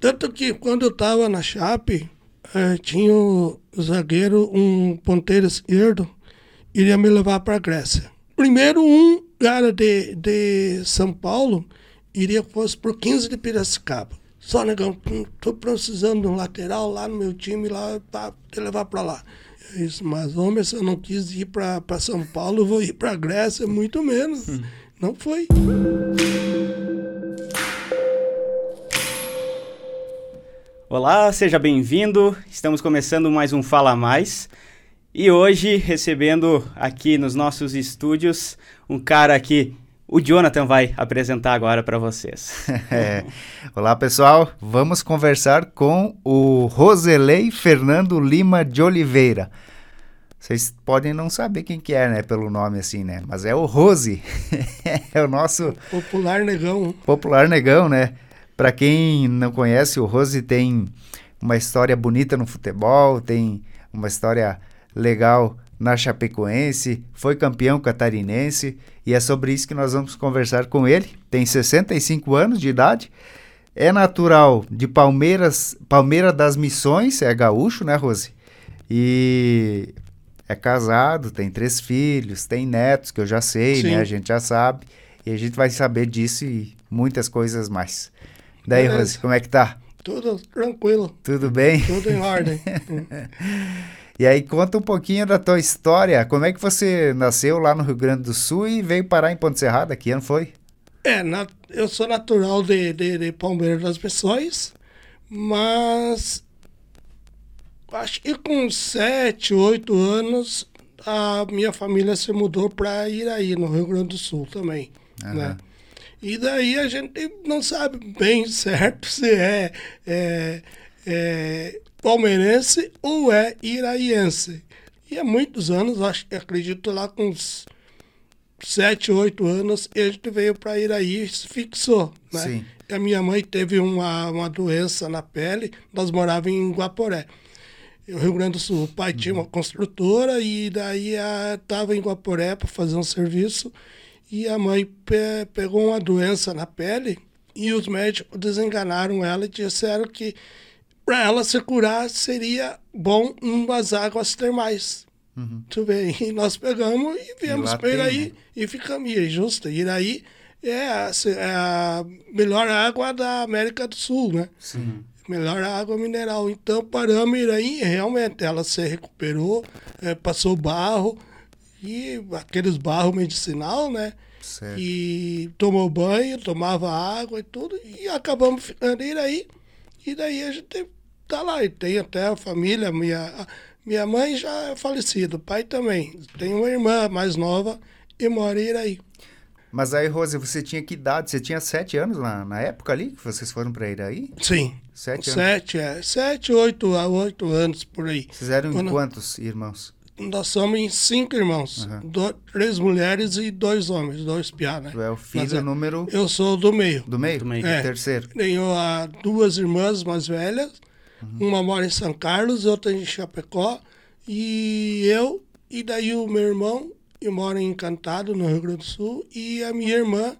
Tanto que quando eu estava na Chape, eh, tinha o zagueiro, um ponteiro esquerdo, iria me levar para a Grécia. Primeiro, um cara de, de São Paulo iria fosse por 15 de Piracicaba. Só, negão, tô precisando de um lateral lá no meu time, lá para te levar para lá. Eu disse, mas homem, se eu não quis ir para São Paulo, eu vou ir para a Grécia, muito menos. Hum. Não foi. Olá, seja bem-vindo. Estamos começando mais um Fala Mais. E hoje recebendo aqui nos nossos estúdios um cara que o Jonathan vai apresentar agora para vocês. É. Olá, pessoal. Vamos conversar com o Roselei Fernando Lima de Oliveira. Vocês podem não saber quem que é, né, pelo nome assim, né? Mas é o Rose. é o nosso popular negão. Popular negão, né? Para quem não conhece, o Rose tem uma história bonita no futebol, tem uma história legal na Chapecoense, foi campeão catarinense e é sobre isso que nós vamos conversar com ele. Tem 65 anos de idade, é natural de Palmeiras, Palmeira das Missões, é gaúcho, né, Rose? E é casado, tem três filhos, tem netos, que eu já sei, né? Sim. né? A gente já sabe. E a gente vai saber disso e muitas coisas mais. Daí, Beleza. Rose, como é que tá? Tudo tranquilo. Tudo bem? Tudo em ordem. e aí, conta um pouquinho da tua história. Como é que você nasceu lá no Rio Grande do Sul e veio parar em Ponte Serrada? Que ano foi? É, na, eu sou natural de, de, de Palmeiras das Missões, mas acho que com 7, 8 anos a minha família se mudou para Iraí, no Rio Grande do Sul também, uhum. né? E daí a gente não sabe bem certo se é, é, é palmeirense ou é iraiense. E há muitos anos, acho acredito lá com uns sete, oito anos, a gente veio para Iraí e se fixou. Né? Sim. E a minha mãe teve uma, uma doença na pele, nós morávamos em Guaporé. Rio Grande do Sul. O pai uhum. tinha uma construtora e daí estava em Guaporé para fazer um serviço e a mãe pe pegou uma doença na pele e os médicos desenganaram ela e disseram que para ela se curar seria bom umas águas termais. Uhum. Tu vê, e nós pegamos e viemos para Iraí né? e ficamos. E justo, Iraí é a, é a melhor água da América do Sul, né? Sim. Melhor água mineral. Então paramos Iraí realmente ela se recuperou, é, passou barro e aqueles barros medicinal, né? Certo. E tomou banho, tomava água e tudo, e acabamos ficando aí. E daí a gente tá lá, e tem até a família, minha, minha mãe já é falecida, o pai também. Tem uma irmã mais nova e mora em Iraí. Mas aí, Rose, você tinha que idade? Você tinha sete anos na, na época ali que vocês foram para Iraí? Sim. Sete anos? Sete, é. Sete, oito, oito anos por aí. Vocês eram Quando... quantos irmãos? Nós somos em cinco irmãos. Uhum. Do, três mulheres e dois homens, dois piá, né? Tu é o filho é, número... Eu sou do meio. Do meio? Do meio, é. terceiro. Tenho uh, duas irmãs mais velhas. Uhum. Uma mora em São Carlos, outra em Chapecó. E eu, e daí o meu irmão, que mora em Encantado, no Rio Grande do Sul. E a minha irmã,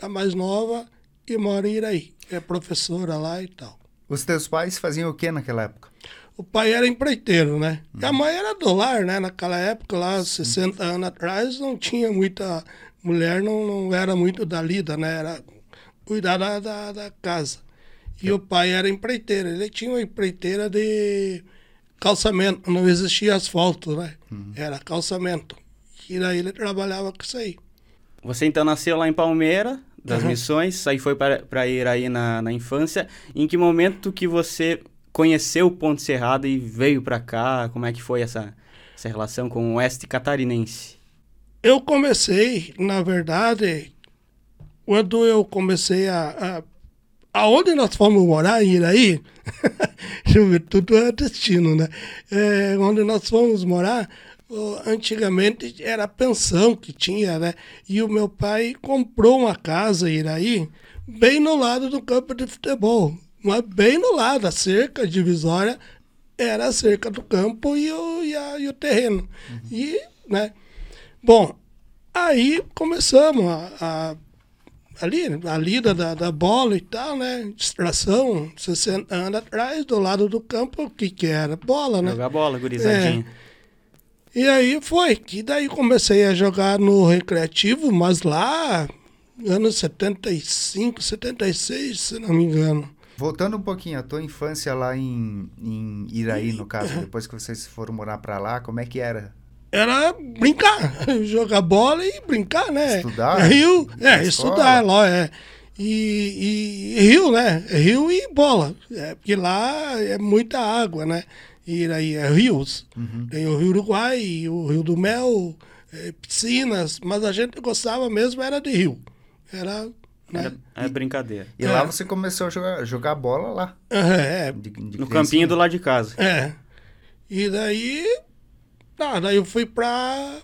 a mais nova, que mora em Iraí. É professora lá e tal. Os teus pais faziam o que naquela época? O pai era empreiteiro, né? Uhum. E a mãe era do lar, né? Naquela época, lá, 60 anos atrás, não tinha muita. Mulher não, não era muito da lida, né? Era cuidar da, da, da casa. E o pai era empreiteiro. Ele tinha uma empreiteira de calçamento, não existia asfalto, né? Uhum. Era calçamento. E daí ele trabalhava com isso aí. Você então nasceu lá em Palmeira, das uhum. Missões, aí foi para ir aí na, na infância. Em que momento que você conheceu o Ponte Serrada e veio para cá? Como é que foi essa, essa relação com o oeste catarinense? Eu comecei, na verdade, quando eu comecei a, a aonde nós fomos morar em Iraí, tudo é destino, né? É, onde nós fomos morar, antigamente era a pensão que tinha, né? E o meu pai comprou uma casa em Iraí, bem no lado do campo de futebol mas bem no lado, a cerca divisória era a cerca do campo e o, e a, e o terreno. Uhum. E, né? Bom, aí começamos a, a, ali, a lida da, da bola e tal, né? Distração, 60 anos atrás, do lado do campo, o que que era? Bola, né? Jogar bola, gurizadinha. E aí foi, que daí comecei a jogar no recreativo, mas lá, anos 75, 76, se não me engano. Voltando um pouquinho, a tua infância lá em, em Iraí, no caso, depois que vocês foram morar pra lá, como é que era? Era brincar, jogar bola e brincar, né? Estudar? Rio, é, estudar, escola? lá, é. E, e rio, né? Rio e bola. É, porque lá é muita água, né? E aí é rios. Uhum. Tem o Rio Uruguai, o Rio do Mel, é, piscinas, mas a gente gostava mesmo era de rio. Era. Né? Era, é brincadeira. E É. lá você começou a jogar, jogar bola lá? É, de- de No campinho do lado de casa. É. E daí. Tá, daí eu fui pra.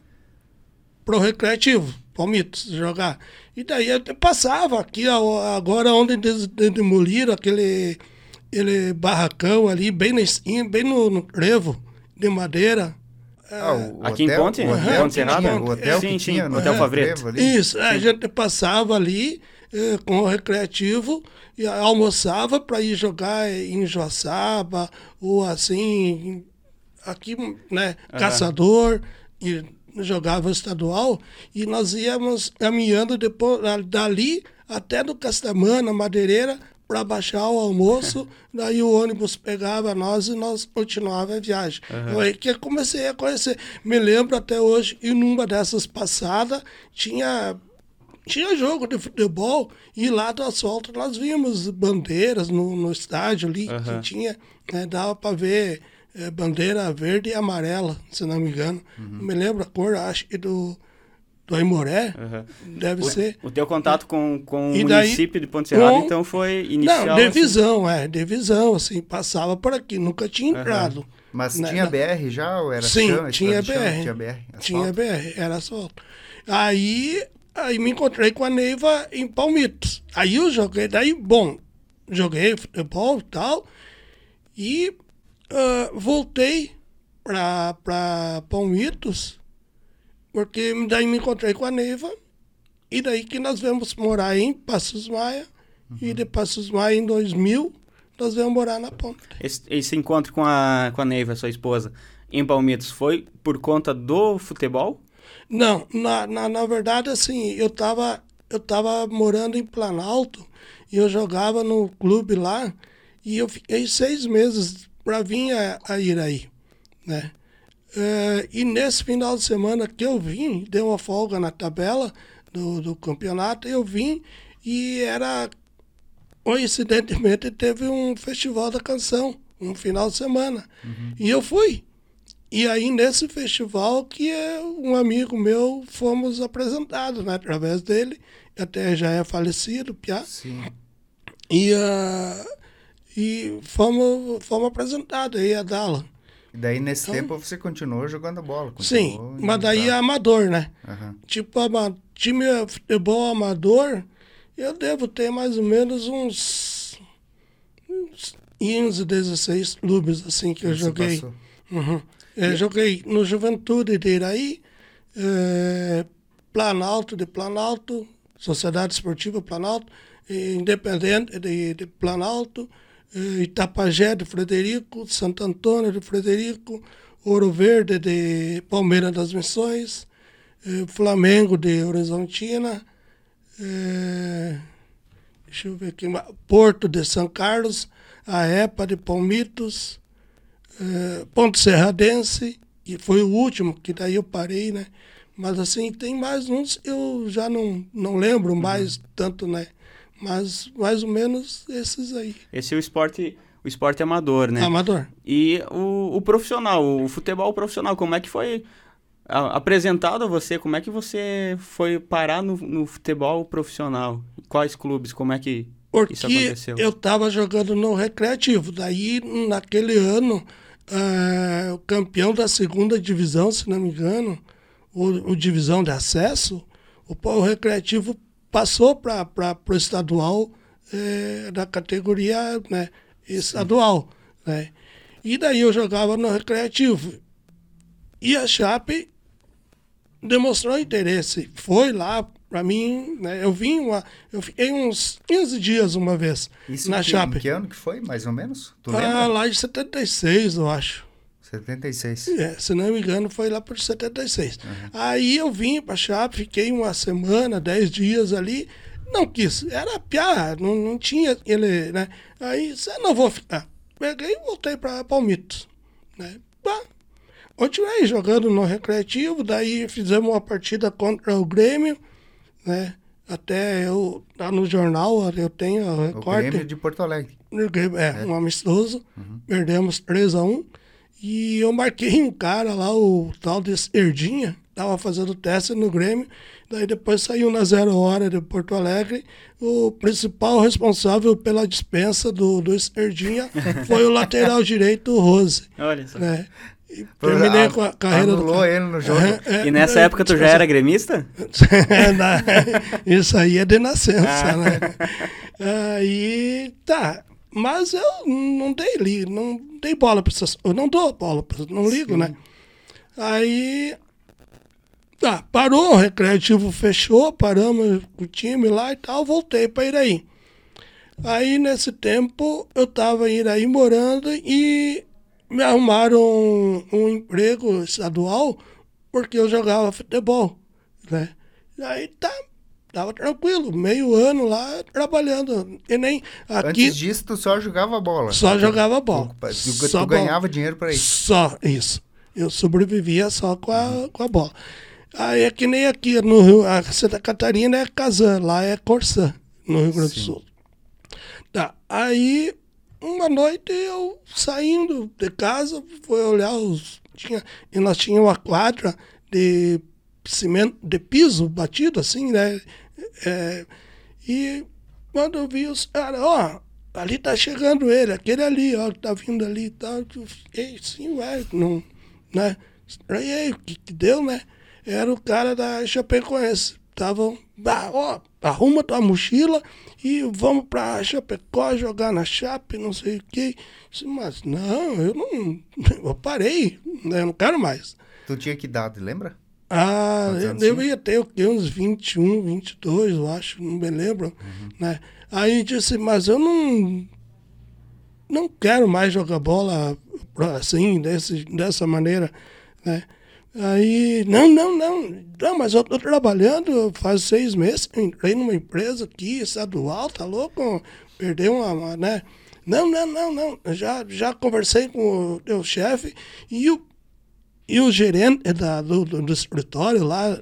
pro recreativo, Palmitos, jogar. E daí eu passava aqui, agora onde demoliram aquele, aquele barracão ali, bem na esquina, bem no, no trevo de madeira. Ah, o Aqui em hotel- Ponte? O Em hotel, Ponte que Serrada? tinha, o hotel Sim, que sim, tinha Hotel Favreto. Isso, a gente passava ali com o recreativo e almoçava para ir jogar em Joaçaba ou assim, aqui, né, caçador, e jogava estadual e nós íamos caminhando depois, dali até do Castamana, Madeireira, para baixar o almoço, daí o ônibus pegava nós e nós continuava a viagem. Aí que eu comecei a conhecer. Me lembro até hoje, e numa dessas passadas, tinha tinha jogo de futebol e lá do asfalto nós vimos bandeiras no, no estádio ali Aham. que tinha, né, dava para ver eh, bandeira verde e amarela, se não me engano. Uhum. Não me lembro a cor, acho que do, do Aimoré, Aham. deve ser. O teu contato com, com o daí, município de Ponte Serrada, com- então, foi inicial. Não, assim? divisão, é, divisão, assim, passava por aqui, nunca tinha entrado. Mas Né, tinha na- BR já ou era Sim, chão, tinha de chão? BR. Tinha BR. Tinha asfalto? BR, era asfalto. Aí, aí me encontrei com a Neiva em Palmitos. Aí eu joguei, daí, bom, joguei futebol e tal, e ah, voltei pra Palmitos, porque daí me encontrei com a Neiva, e daí que nós viemos morar em Passos Maia, e de Passos Maia em 2000, nós viemos morar na Ponta. Esse, esse encontro com a, com a Neiva, sua esposa, em Palmitos, foi por conta do futebol? Não, na, na, na verdade, assim, eu tava, eu tava morando em Planalto e eu jogava no clube lá e eu fiquei seis meses para vir a, a Iraí, né? Eh, e nesse final de semana que eu vim, deu uma folga na tabela do, do campeonato, eu vim e era, coincidentemente, teve um festival da canção, um final de semana. E eu fui. E aí, nesse festival, que é um amigo meu, fomos apresentados, né? Através dele, até já é falecido, Piá. Sim. E, ah, e fomos, fomos apresentados aí a Dala. E daí, nesse Então- tempo, você continuou jogando bola. Sim, continuou mas indo daí é amador, né? Aham. Tipo, ama- time de futebol amador, eu devo ter mais ou menos uns, uns 15, 16 clubes, assim, que eu joguei. Uhum. É, joguei no Juventude de Iraí, é, Planalto de Planalto, Sociedade Esportiva Planalto, Independente de, de Planalto, eh, Itapajé de Frederico, Santo Antônio de Frederico, Ouro Verde de Palmeiras das Missões, eh, Flamengo de Horizontina, eh, deixa eu ver aqui, Porto de São Carlos, a EPA de Palmitos, eh, Ponto Serradense, e foi o último, que daí eu parei, né? Mas assim, tem mais uns, eu já não, não lembro mais tanto, né? Mas mais ou menos esses aí. Esse é o esporte, o esporte amador, né? Amador. E o, o profissional, o futebol profissional, como é que foi a- apresentado a você? Como é que você foi parar no, no futebol profissional? Quais clubes? Como é que Porque isso aconteceu? eu estava jogando no recreativo. Daí, naquele ano, ah, o campeão da segunda divisão, se não me engano, o, o divisão de acesso, o, o recreativo passou para o estadual eh, da categoria né, estadual. Né? E daí eu jogava no recreativo. E a Chape demonstrou interesse. Foi lá Pra mim, né, eu vim uma. Eu fiquei uns 15 dias uma vez Isso na que, Chape. que ano que foi, mais ou menos? Tu Ah, lembra? lá de 76, eu acho. 76. É, se não me engano, foi lá por 76. Aí eu vim pra Chape, fiquei uma semana, 10 dias ali. Não quis, era piar, não, não tinha ele, né? Aí, você não vou ficar. Peguei e voltei pra Palmitos, né? Bah, continuei jogando no Recreativo, daí fizemos uma partida contra o Grêmio, né? Até eu, lá no jornal, eu tenho o O recorte. Grêmio de Porto Alegre. Grêmio, É, um amistoso. Perdemos 3x1. E eu marquei um cara lá, o tal desse Herdinha, tava fazendo teste no Grêmio. Daí depois saiu na zero hora de Porto Alegre. O principal responsável pela dispensa do, do Herdinha foi o lateral direito, o Rose. Olha só. Né? E terminei com a carreira do Anulou cara. ele no jogo. É, E nessa é, época tu já era gremista? Isso aí é de nascença, Ah. né? Aí, tá. Mas eu não dei li, não dei bola pra essas Eu não dou bola, pra, não ligo, né? Aí, tá, parou, o recreativo fechou, paramos o time lá e tal, voltei pra Iraí. Aí, nesse tempo, eu tava em Iraí morando e me arrumaram um, um emprego estadual porque eu jogava futebol, né? Aí tá, tava tranquilo, meio ano lá trabalhando. E nem aqui Antes disso, tu só jogava bola. só jogava bola. Tu, tu, Só tu bola. ganhava dinheiro pra isso. Só isso. Eu sobrevivia só com a, com a bola. Aí é que nem aqui no Rio, a Santa Catarina é Casan, lá é Corsã, no Rio Grande do. Sul. Tá. Aí, uma noite eu saindo de casa, fui olhar os. Tinha, e nós tínhamos uma quadra de cimento, de piso batido, assim, né? É, e quando eu vi os caras, ó, ali tá chegando ele, aquele ali, ó, que tá vindo ali e tal. Eu fiquei assim, ué, não, né? Estranhei, o que que deu, né? Era o cara da Chapecoense. Estavam, ah, ó, arruma tua mochila e vamos pra Chapecó jogar na Chape, não sei o quê. Mas não, eu não, eu parei, né? Eu não quero mais. Tu tinha que idade, lembra? Ah, eu anos devia ter o quê? Uns 21, 22, eu acho, não me lembro. Né? Aí disse, mas eu não, não quero mais jogar bola assim, desse, dessa maneira. Né? Aí, não, não, não, não, mas eu tô trabalhando faz seis meses, entrei numa empresa aqui, estadual, tá louco? Perdeu uma, uma, né? Não, não, não, não, já, já conversei com o teu chefe e o e o gerente da, do, do, do escritório lá,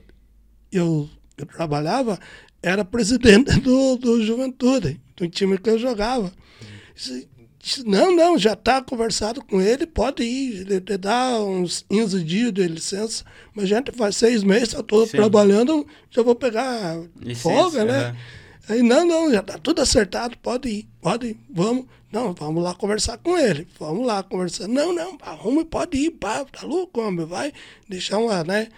eu, eu trabalhava, era presidente do, do Juventude, do time que eu jogava. Disse, não, não, já está conversado com ele, pode ir, ele dá uns 15 dias de licença, mas gente faz seis meses, eu estou trabalhando, já vou pegar Licença, folga, né? aham. Aí, não, não, já tá tudo acertado, pode ir, pode ir, vamos. Não, vamos lá conversar com ele, vamos lá conversar. Não, não, arruma, pode ir, pá, tá louco, homem, vai deixar uma, né?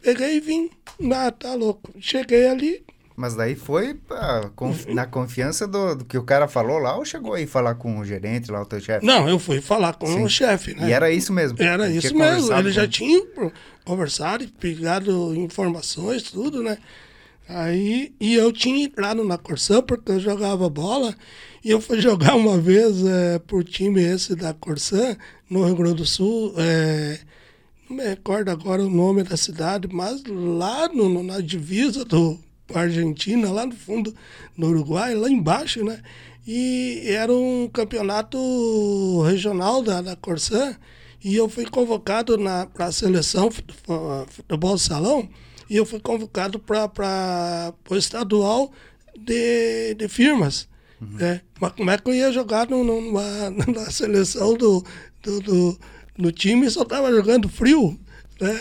Peguei e vim, ah, tá louco. Cheguei ali, Mas daí foi ah, conf- na confiança do, do que o cara falou lá ou chegou aí falar com o gerente lá, o teu chefe? não, eu fui falar com Sim. o chefe, né? E era isso mesmo? Era isso mesmo, ele já tinha conversado e pegado informações, tudo, né? Aí, e eu tinha entrado na Corsã porque eu jogava bola e eu fui jogar uma vez é, pro time esse da Corsã, no Rio Grande do Sul, é, não me recordo agora o nome da cidade, mas lá no, na divisa do Argentina, lá no fundo, no Uruguai, lá embaixo, né? E era um campeonato regional da, da Corsã e eu fui convocado para a seleção fute- fu- futebol salão e eu fui convocado para o estadual de, de firmas. né? Mas como é que eu ia jogar no, no- numa, na seleção do, do, do, do time e só estava jogando frio? Né?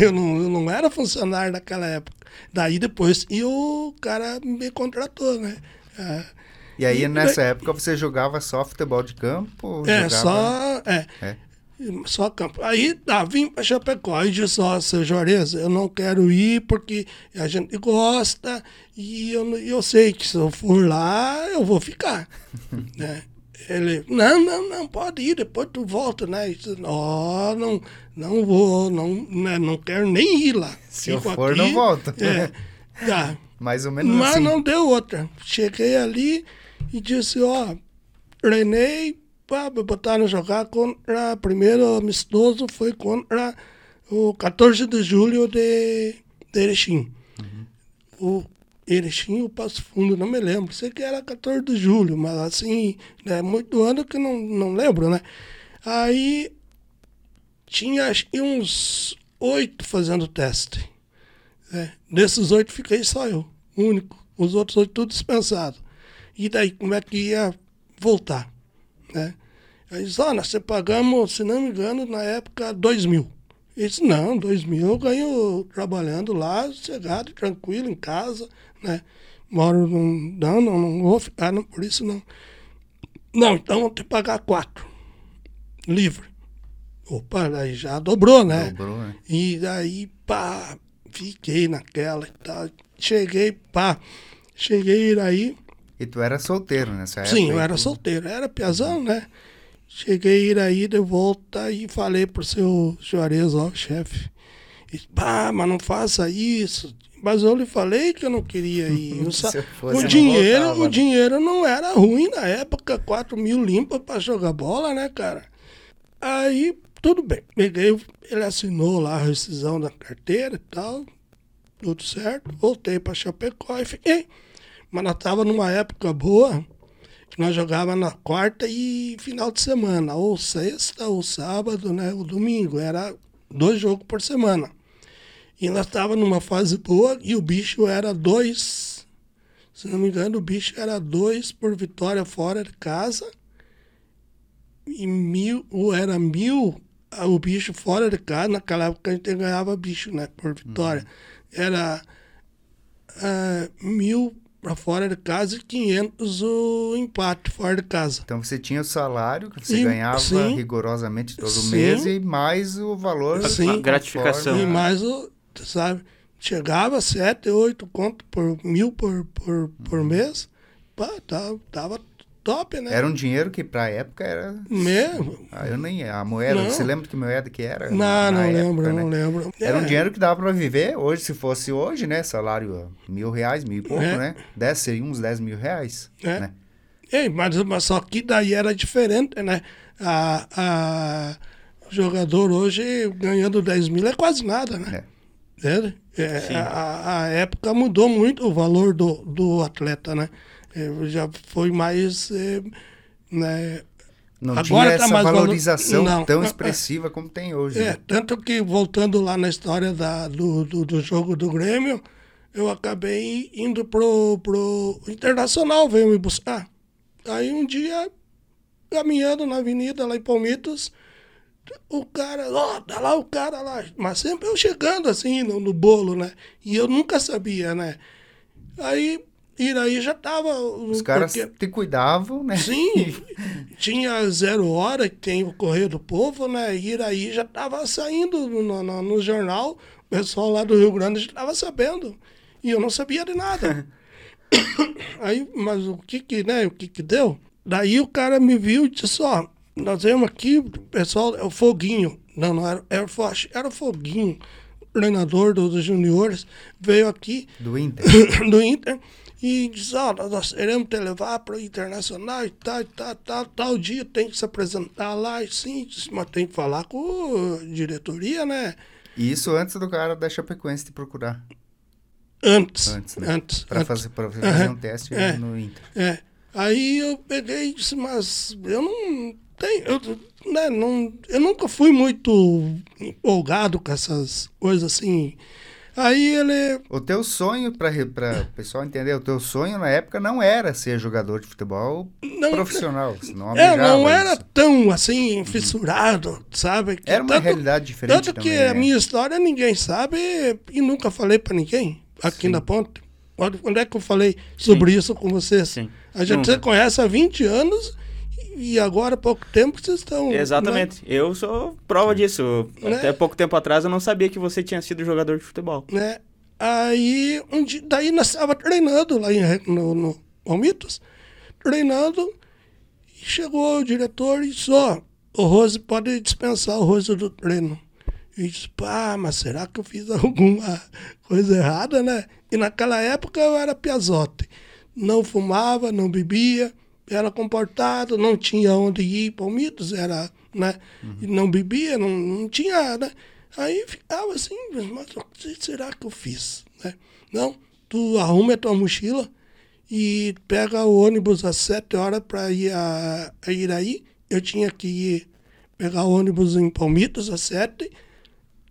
Eu, não, eu não era funcionário naquela época. Daí depois, e o cara me contratou, né? Ah, E aí, E- nessa época, você jogava só futebol de campo? É, jogava... só. É. É. Só campo. Aí tá, vim pra Chapecó e disse, ó, seu Juarez, eu não quero ir porque a gente gosta e eu, eu sei que se eu for lá, eu vou ficar. né? Ele, não, não, não, pode ir, depois tu volta, né? Disse, ó, não, não vou, não, né, não quero nem ir lá. Se eu Fico for, não volto. É, tá. Mais ou menos Mas assim. não deu outra. Cheguei ali e disse, ó, treinei, pá, me botaram jogar contra, primeiro amistoso foi contra o 14 de julho de, de Erechim. O Erechim, o Passo Fundo, não me lembro. Sei que era 14 de julho, mas assim, é muito ano que não, não lembro, né? Aí tinha uns oito fazendo teste. É, desses oito fiquei só eu, único. Os outros oito tudo dispensado. E daí, como é que ia voltar? Né? Aí disse, olha, você pagamos, se não me engano, na época, dois mil. Ele disse, não, dois mil eu ganho trabalhando lá, sossegado, tranquilo, em casa, né? Moro num... Não, não, não vou ficar, não, por isso não. Não, então vou ter que pagar quatro. Livre. Opa, aí já dobrou, né? Dobrou, né? E daí, pá, fiquei naquela e tal. Cheguei, pá, cheguei aí. E tu era solteiro nessa época? Sim, eu era tu- solteiro, era piazão, né? Cheguei aí de volta e falei pro seu Juarez, ó, o chefe. Pá, mas não faça isso. Mas eu lhe falei que eu não queria ir. O, o dinheiro, voltava, o né? dinheiro não era ruim na época, 4 mil limpa pra jogar bola, né, cara? Aí, tudo bem. Peguei, ele assinou lá a rescisão da carteira e tal, tudo certo. Voltei pra Chapecó e fiquei. Mas nós tava numa época boa, que nós jogava na quarta e final de semana, ou sexta, ou sábado, né, ou domingo. Era dois jogos por semana. E nós tava numa fase boa e o bicho era dois, se não me engano, o bicho era dois por vitória fora de casa e mil, ou era mil ah, o bicho fora de casa, naquela época a gente ganhava bicho, né, por vitória. Era ah, mil para fora de casa e 500 o empate fora de casa. Então você tinha o salário que você Sim, ganhava sim. rigorosamente todo Sim. mês e mais o valor Sim. conforme- Gratificação. E mais o, sabe, chegava 7, 8 conto por mil por, por, por mês. Pá, tava, tava top, né? Era um dinheiro que pra época era. Mesmo. Ah, eu nem. A moeda, Não. você lembra que moeda que era? Não, na não lembro, né? não lembro. Era um É, dinheiro que dava pra viver hoje, se fosse hoje, né? Salário mil reais, mil e pouco, É. né? Dez, seriam uns 10 mil reais. É. Né? Ei, mas, mas só que daí era diferente, né? A, a, o jogador hoje ganhando 10 mil é quase nada, né? É, é, Sim. a, a época mudou muito o valor do, do atleta, né? É, já foi mais. é, né? Não Agora tinha tá essa mais valo- valorização Não. tão expressiva como tem hoje. É, né? tanto que voltando lá na história da, do, do, do jogo do Grêmio, eu acabei indo pro, pro Internacional, veio me buscar. Aí um dia, caminhando na avenida lá em Palmitos, o cara, ó, tá lá o cara lá. Mas sempre eu chegando assim no, no bolo, né? E eu nunca sabia, né? Aí, Iraí já tava. Os caras porque- te cuidavam, né? Sim, tinha zero hora, que tem o Correio do Povo, né? E Iraí já estava saindo no, no, no jornal, o pessoal lá do Rio Grande já estava sabendo. E eu não sabia de nada. Aí, mas o que que, né, o que que deu? Daí o cara me viu e disse, ó, nós vemos aqui, pessoal, é o Foguinho. Não, não era, era, era o Foguinho, treinador do- dos juniores, veio aqui Do Inter. do Inter e diz, ó, nós queremos te levar para o Internacional e tal, e tal, tal, tal dia tem que se apresentar lá, e sim, mas tem que falar com a diretoria, né? E isso antes do cara da Chapecoense te procurar. Antes, Antes, né? antes, antes. fazer, pra fazer Aham. um teste É. no Inter. É. Aí eu peguei e disse, mas eu não tenho, eu, né, não, eu nunca fui muito empolgado com essas coisas assim. Aí ele, O teu sonho, para o pessoal entender, o teu sonho na época não era ser jogador de futebol Não, profissional. Você não É, não era isso. tão assim, fissurado, sabe? Que Era uma tanto- realidade diferente Tanto que também, a né? minha história ninguém sabe e nunca falei pra ninguém aqui Sim. na ponte. Quando, quando é que eu falei sobre isso com vocês? Sim. A gente Nunca. se conhece há 20 anos e agora há pouco tempo que vocês estão. Exatamente. Eu sou prova disso. Né? Até pouco tempo atrás eu não sabia que você tinha sido jogador de futebol. Né? Aí, um dia, daí nós estávamos treinando lá em, no, no Palmitos, treinando, e chegou o diretor e disse, ó, o Rose pode dispensar o Rose do treino. E disse, pá, mas será que eu fiz alguma coisa errada, né? E naquela época eu era piazote. Não fumava, não bebia, era comportado, não tinha onde ir, palmitos, era, né? E não bebia, não, não tinha, né? Aí ficava assim, mas o que será que eu fiz, né? Não, tu arruma a tua mochila e pega o ônibus às sete horas para ir a, a Iraí. Eu tinha que ir pegar o ônibus em Palmitos às sete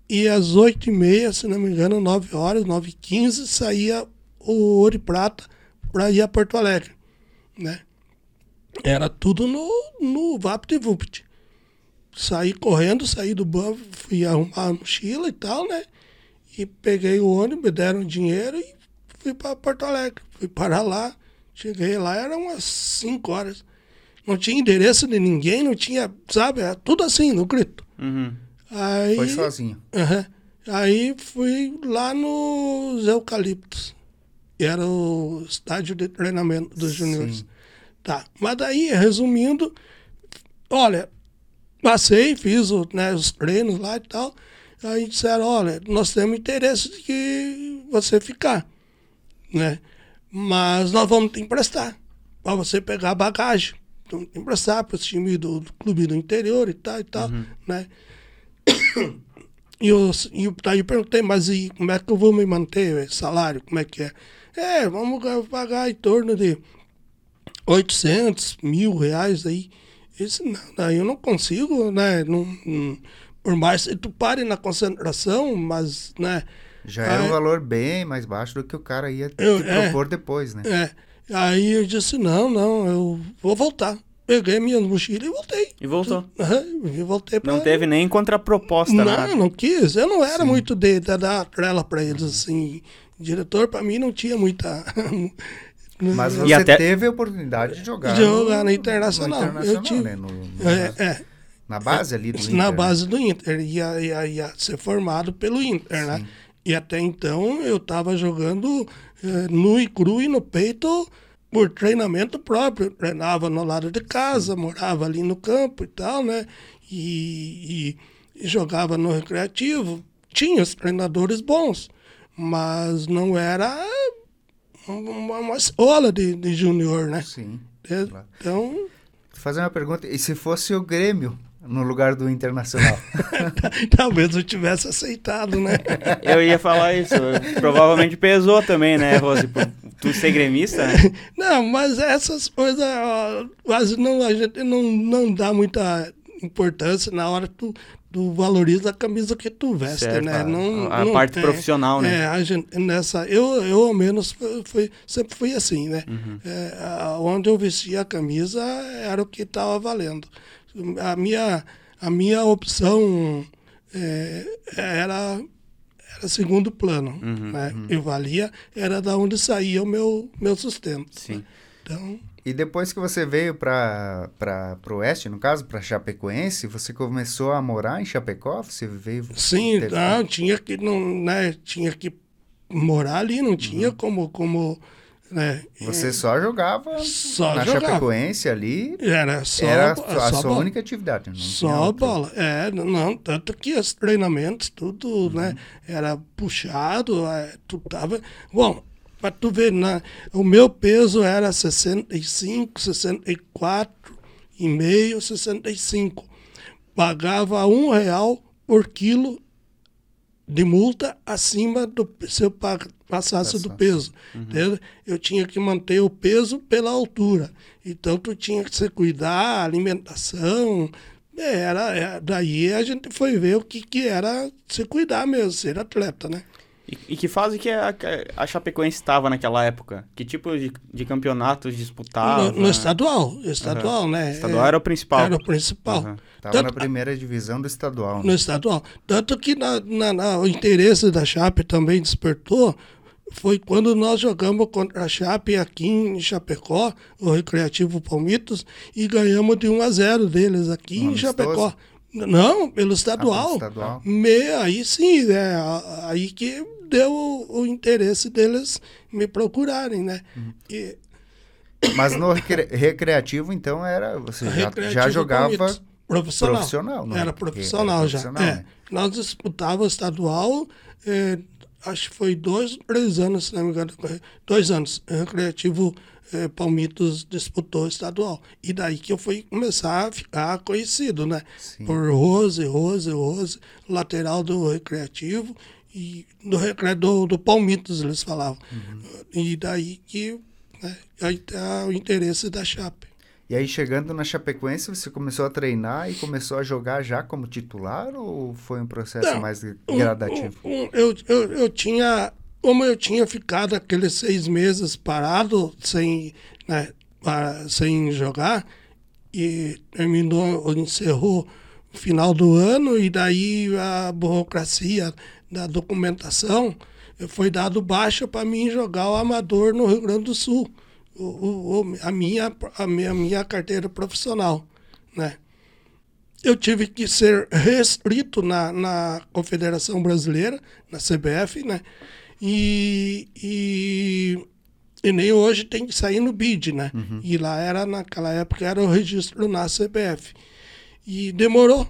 e às oito e meia, se não me engano, nove horas, nove e quinze, saía o Ouro e Prata para ir a Porto Alegre, né? Era tudo no, no VaptVupt. Saí correndo, saí do banco, fui arrumar a mochila e tal, né? E peguei o ônibus, me deram dinheiro e fui para Porto Alegre. Fui parar lá, cheguei lá, eram umas 5 horas. Não tinha endereço de ninguém, não tinha, sabe? Era tudo assim, no grito. Uhum. Aí, Foi sozinho. Aham. Aí fui lá nos Eucaliptos. Era o estádio de treinamento dos Sim. Tá. Mas daí, resumindo, olha, passei, fiz o, né, os treinos lá e tal. Aí disseram, olha, nós temos interesse de que você ficar, né? Mas nós vamos te emprestar para você pegar bagagem. Então, emprestar para os times do, do clube do interior e tal e tal, né? E eu, e eu, daí eu perguntei, mas e como é que eu vou me manter, salário, como é que é? É, vamos ga- pagar em torno de 800 mil reais aí. Não, daí eu não consigo, né? Não, não- por mais que tu pare na concentração, mas, né? Já era Aí- um valor bem mais baixo do que o cara ia te Eu- é. propor depois, né? É. Aí eu disse, não, não, eu vou voltar. Peguei minhas mochilas e voltei. E voltou. Aham, e voltei pra... Não teve nem contraproposta, Não, nada. não quis. Eu não era muito de, de dar trela pra eles, assim. Diretor, pra mim, não tinha muita... Mas E você até- teve a oportunidade de jogar, De jogar no, no Internacional. no Eu Internacional, tive. né? No- no- É, é. Na base ali do Inter. na né? base do Inter. Ia, ia, ia ser formado pelo Inter, né? E até então eu estava jogando eh, nu e cru e no peito por treinamento próprio. Eu treinava no lado de casa, morava ali no campo e tal, né? E, e- e jogava no recreativo. Tinha os treinadores bons, mas não era uma, uma escola de, de júnior, né? Sim. claro. Então, Vou fazer uma pergunta. E se fosse o Grêmio no lugar do Internacional? talvez eu tivesse aceitado, né? Eu ia falar isso. Provavelmente pesou também, né, Rose? Por tu ser gremista, né? Não, mas essas coisas ó, quase não, a gente não, não dá muita importância na hora que tu, tu valoriza a camisa que tu veste, Certo. né? A- Não, a não parte tem- profissional, né? É, a gente, nessa, eu, eu ao menos fui, sempre fui assim, né? Uhum. É, a- onde eu vestia a camisa era o que estava valendo. A minha, a minha opção é, era era segundo plano, Uhum, né? E valia era da onde saía o meu meu sustento. Sim. Então, e depois que você veio para o Oeste, no caso, para Chapecoense, você começou a morar em Chapecó? Você veio... sim, teve- não, tinha que não, né, tinha que morar ali, não tinha como como, né? Você só jogava Só na jogava. Chapecoense ali, Era só era a só sua, a sua bola. única atividade. Não Só outra. bola. É, não, tanto que os treinamentos, tudo, né, era puxado, é, tu tava. Bom, pra tu ver, na, o meu peso era 65, 64 e meio, 65. Pagava um real por quilo de multa acima do se eu pa- passasse do peso. entendeu? Eu tinha que manter o peso pela altura. Então tu tinha que se cuidar, alimentação. É, Era, é, daí a gente foi ver o que, que era se cuidar mesmo, ser atleta, né? E, e que fase que a, a Chapecoense estava naquela época? Que tipo de, de campeonatos disputava? no, no estadual, estadual, né? Estadual É, era o principal. Era o principal. Aham. Tava Tanto- na primeira divisão do estadual. né? no estadual. Tanto que na, na- na- o interesse da Chape também despertou foi quando nós jogamos contra a Chape aqui em Chapecó, o Recreativo Palmitos, e ganhamos de 1 a 0 deles aqui Um em Chapecó. Não, pelo estadual. Ah, pelo estadual. Me, aí sim, né? Aí que deu o, o interesse deles me procurarem, né? Uhum. E, Mas no recre- recreativo, então, era você já, Recreativo já jogava. Profissional. Profissional, não é? Era profissional Era já. profissional, é. né? Nós disputávamos estadual, é, acho que foi dois, três anos, se não me engano. Dois anos. Recreativo é, Palmitos disputou estadual. E daí que eu fui começar a ficar conhecido, né? Sim. Por Rose, Rose, Rose, lateral do Recreativo e do, recre... do, do Palmitos, eles falavam. Uhum. E daí que né, aí tá o interesse da Chape. E aí, chegando na Chapecoense, você começou a treinar e começou a jogar já como titular ou foi um processo Não, mais gradativo? um- um- eu, eu, eu tinha, como eu tinha ficado aqueles seis meses parado, sem, né, sem jogar, e terminou, encerrou o final do ano, e daí a burocracia da documentação foi dado baixa para mim jogar o amador no Rio Grande do Sul, o, o- a, minha, a, minha, minha carteira profissional, né? eu tive que ser restrito na, na Confederação Brasileira, na CBF, né? E, e, e nem hoje tem que sair no BID, né? E lá era, naquela época, era o registro na CBF. E demorou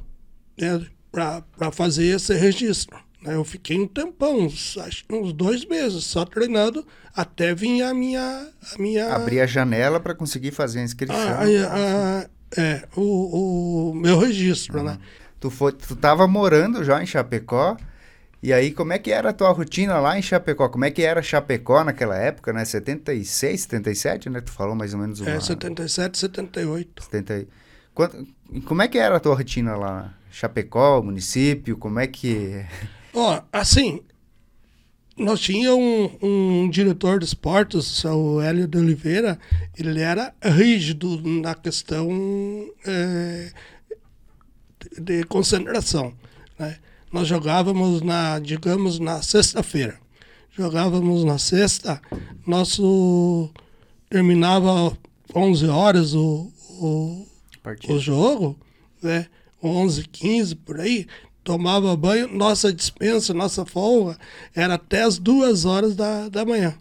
né, para fazer esse registro. né? Eu fiquei um tempão, uns, acho que uns dois meses, só treinando, até vir a minha... A minha Abrir a janela para conseguir fazer a inscrição. a- a- a- é, o, o meu registro, né? Tu, foi, tu tava morando já em Chapecó, e aí como é que era a tua rotina lá em Chapecó? Como é que era Chapecó naquela época, né? 76, 77, né? Tu falou mais ou menos uma... É, 77, 78. 70... Quanto- Como é que era a tua rotina lá? Chapecó, município, como é que... Ó, assim, nós tínhamos um, um diretor de esportes, o Hélio de Oliveira, ele era rígido na questão é, de, de concentração. Né? Nós jogávamos na, digamos, na sexta-feira. Jogávamos na sexta, nosso terminava 11 horas o, o, Partido. o jogo, né? 11, 15 por aí, tomava banho, nossa dispensa, nossa folga era até as duas horas da, da manhã.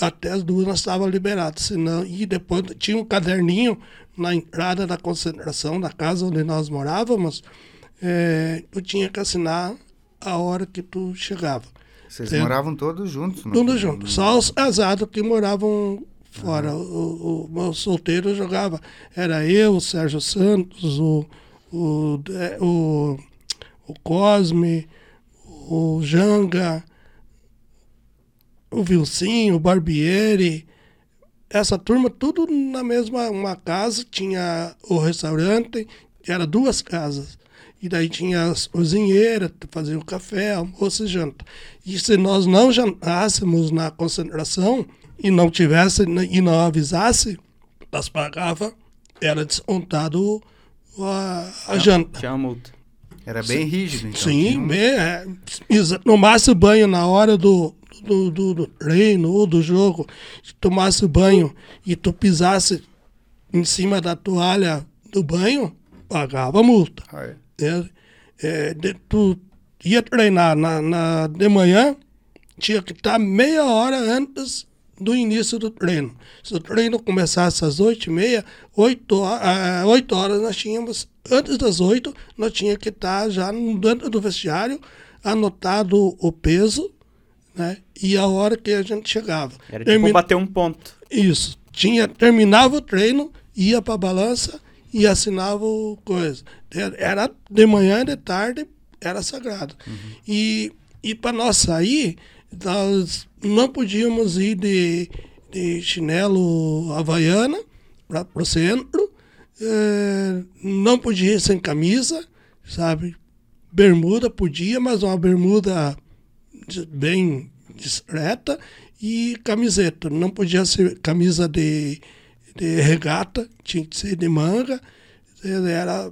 Até as duas nós estávamos liberados. Senão, e depois tinha um caderninho na entrada da concentração da casa onde nós morávamos. É, tu tinha que assinar a hora que tu chegava. Vocês moravam todos juntos? não? Tudo junto. Só os casados que moravam fora. O, o, o meu solteiro jogava. Era eu, o Sérgio Santos, o, o, de- o, o Cosme, o Janga, o Vilcinho, o Barbieri. Essa turma, tudo na mesma uma casa. Tinha o restaurante, era duas casas. E daí tinha as cozinheiras, fazia o café, almoço e janta. E se nós não jantássemos na concentração e não tivesse e não avisasse, nós pagava, era descontado a, a janta. Tinha uma multa. Era bem rígido, então. Sim, um- bem, é, tomasse banho na hora do, do, do, do treino ou do jogo, se tomasse banho e tu pisasse em cima da toalha do banho, pagava multa. Ah, é. É, é, de- tu ia treinar na, na, de manhã, tinha que estar meia hora antes do início do treino. Se o treino começasse às oito e meia, oito, oito horas nós tínhamos, antes das oito, nós tínhamos que estar já no- dentro do vestiário, anotado o peso, né? E a hora que a gente chegava. Era tipo Termi- bater um ponto. isso. Tinha, terminava o treino, ia para a balança e assinava o coisa. Era de manhã e de tarde, era sagrado. E, e para nós sair, nós não podíamos ir de, de chinelo havaiana para o centro, eh, não podia ir sem camisa, sabe? Bermuda podia, mas uma bermuda bem discreta e camiseta. Não podia ser camisa de, de regata, tinha que ser de manga. Era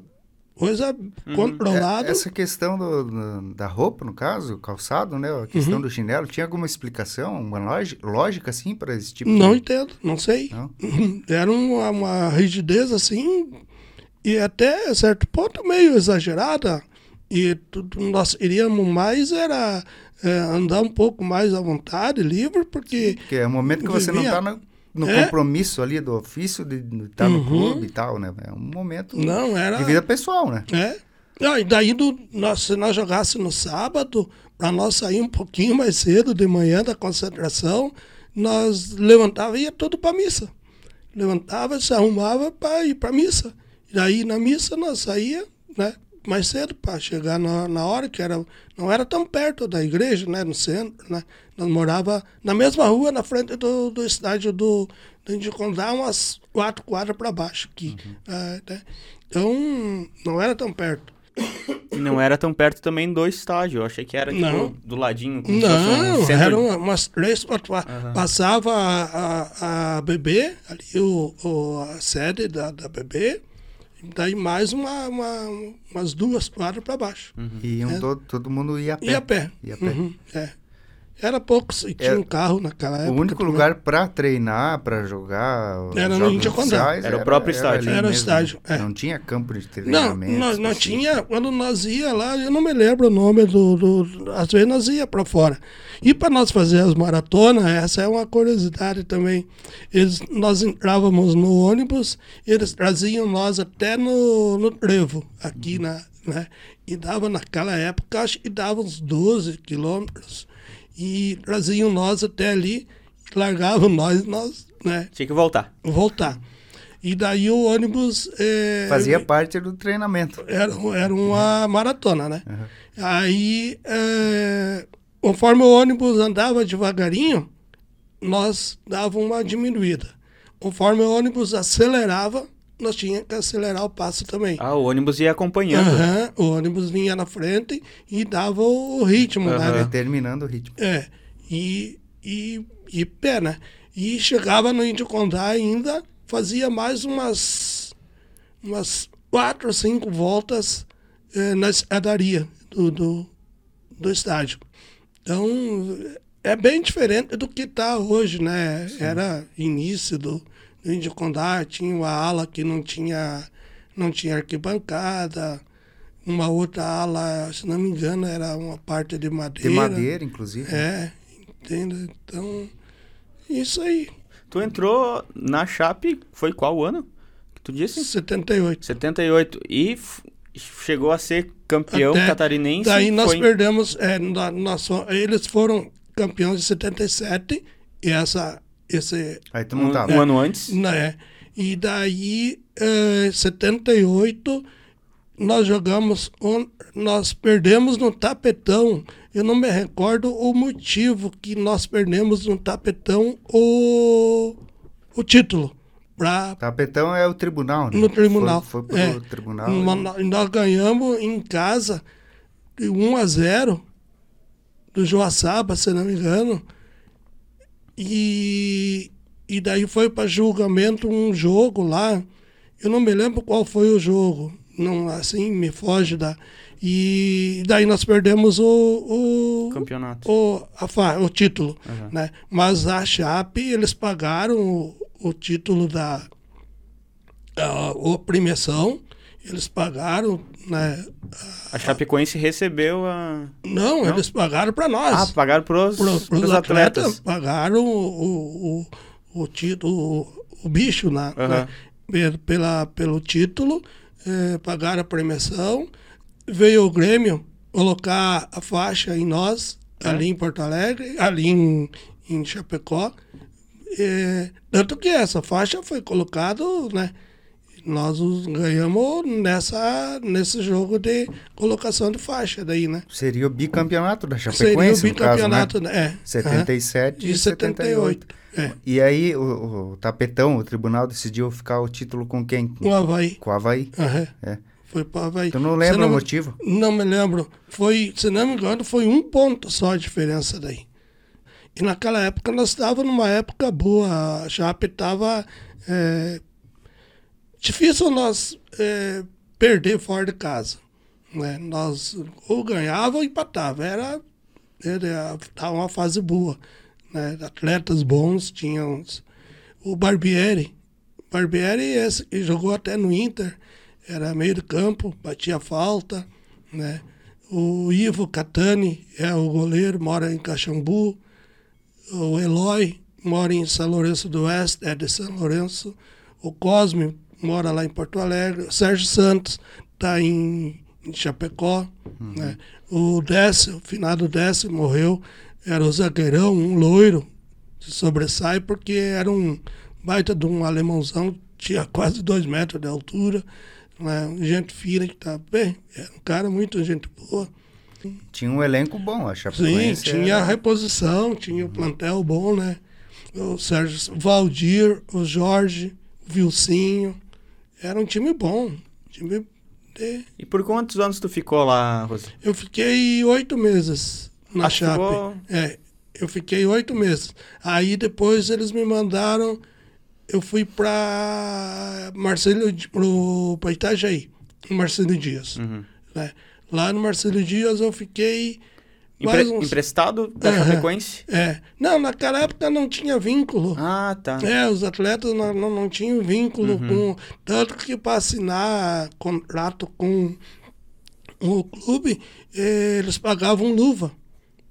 coisa controlada. É, Essa questão do- da roupa, no caso, calçado, né? A Uhum. questão do chinelo, tinha alguma explicação, uma lógica, assim, para esse tipo Não de... entendo, não sei. Não? Era uma, uma rigidez assim, e até certo ponto meio exagerada. E tudo, nós iríamos mais era é, andar um pouco mais à vontade, livre, porque Porque é o momento que você não Vivia- tá na, no É. compromisso ali do ofício de estar no Uhum. clube e tal, né? É um momento Não, era. de vida pessoal, né? É. Não, e daí, do, nós, se nós jogássemos no sábado, para nós sair um pouquinho mais cedo de manhã da concentração, nós levantava e ia tudo para missa. Levantava, se arrumava para ir para missa. E daí na missa nós saía, né, mais cedo para chegar na, na hora que era não era tão perto da igreja, né, no centro, né. Nós morava na mesma rua, na frente do, do estádio do do Indicondá, umas quatro quadras para baixo aqui. Ah, né. Então não era tão perto. E não era tão perto também do estádio. Eu achei que era, tipo, Não. do ladinho. fosse um Não, centro- eram umas três, quatro. Passava a, a, a BB, ali o, o- a sede da, da BB, daí mais uma, uma- umas duas quadras para baixo. E iam todo, todo mundo ia a pé. E a pé. Ia a pé. Uhum, é. Era poucos, e tinha Era um carro naquela época. O único também. lugar para treinar, para jogar Era no Índia Condá. oficiais Era o próprio estádio. ali Era o estádio, é. Não tinha campo de Não, treinamento. nós, nós específico. tinha, quando nós ia lá, eu não me lembro o nome do, do às vezes nós ia para fora. E para nós fazer as maratonas, essa é uma curiosidade também. Eles, nós entrávamos no ônibus, eles traziam nós até no, no trevo, aqui na, né? E dava naquela época, acho que dava uns 12 quilômetros. E traziam nós até ali, largavam nós, nós, né? Tinha que voltar. Voltar. E daí o ônibus. eh, Fazia parte do treinamento. era, era uma maratona, né? Aí, é, conforme o ônibus andava devagarinho, nós dava uma diminuída. Conforme o ônibus acelerava, nós tínhamos que acelerar o passo também. Ah, o ônibus ia acompanhando. Aham, o ônibus vinha na frente e dava o ritmo, Aham. né? Determinando o ritmo. É, e, e, e pé, né? E chegava no Índio Condá ainda, fazia mais umas, umas quatro ou cinco voltas eh, na escadaria do, do, do estádio. Então, é bem diferente do que está hoje, né? Era início do Índio Condá, tinha uma ala que não tinha, não tinha arquibancada, uma outra ala, se não me engano, era uma parte de madeira. De madeira, inclusive. É, entende? Então, isso aí. Tu entrou na Chape, foi qual ano? Que tu disse? 78. 78. E f- chegou a ser campeão Até- catarinense. Daí nós foi... perdemos, é, na- nós fo- eles foram campeões de 77 e essa, esse, Aí tu um, não tava. um ano antes. né? E daí, eh, 78, nós jogamos, um- nós perdemos no tapetão. Eu não me recordo o motivo que nós perdemos no tapetão o, o título. Pra, Tapetão é o tribunal, né? No tribunal. Foi, foi pro é. tribunal. Nós, né? nós- nós ganhamos em casa de 1 a 0 do Joaçaba, se não me engano. E, e daí foi para julgamento um jogo lá. Eu não me lembro qual foi o jogo. Não, assim, me foge da. E daí nós perdemos o, o, Campeonato. o, a o título. Aham. Né? Mas a Chape, eles pagaram o, o título da a, a premiação, eles pagaram, né? A Chapecoense recebeu a. Não, eles pagaram para Ah, nós. pagaram pros, Pro- pros pros atletas. atletas, pagaram o, o, o, título, o, o bicho na, Aham. né? Pe- pela, pelo título, eh, pagaram a premiação. Veio o Grêmio colocar a faixa em nós, É. ali em Porto Alegre, ali em, em Chapecó. Eh, tanto que essa faixa foi colocada, né? Nós os ganhamos nessa, nesse jogo de colocação de faixa daí, né? Seria o bicampeonato da Seria o Chapecoense, no caso, né? bicampeonato, né? É. 77 E e 78. 78. É. E aí o, o Tapetão, o tribunal decidiu ficar o título com quem? O Havaí. Com o Havaí. Aham. É. Foi para Havaí. Tu não lembra o me- motivo? Não me lembro. Foi, se não me engano, foi um ponto só a diferença daí. E naquela época nós estávamos numa época boa. A Chape estava. É, difícil nós é, perder fora de casa. Né? Nós ou ganhava ou empatava. Era, era uma fase boa. Né? Atletas bons, tinham o Barbieri. Barbieri esse jogou até no Inter, era meio de campo, batia falta, né? O Ivo Catani é o goleiro, mora em Caxambu. O Eloy, mora em São Lourenço do Oeste, é de São Lourenço. O Cosme mora lá em Porto Alegre. O Sérgio Santos está em, em, Chapecó. Uhum. Né? O Décio, o finado Décio, morreu. Era o zagueirão, um loiro. Se sobressai porque era um baita de um alemãozão. Tinha quase dois metros de altura. Né? Gente fina que tá bem. Era um cara muito gente boa. Tinha um elenco bom, a Sim, tinha a reposição, tinha o plantel bom, né? O Sérgio o Valdir, o Jorge, o Vilcinho. Era um time bom. Time de... E por quantos anos tu ficou lá, Rosy? Eu fiquei oito meses na Chape. Ficou... É, eu fiquei oito meses. Aí depois eles me mandaram, eu fui para Marcelo, para Itajaí, Marcelo Dias. Uhum. Né? Lá no Marcelo Dias eu fiquei. Empre uns... Emprestado da é, Chapecoense? É. Não, naquela época não tinha vínculo. Ah, tá. É, os atletas não, não, não tinham vínculo uhum. com. Tanto que para assinar contrato com o clube, eh, eles pagavam luva.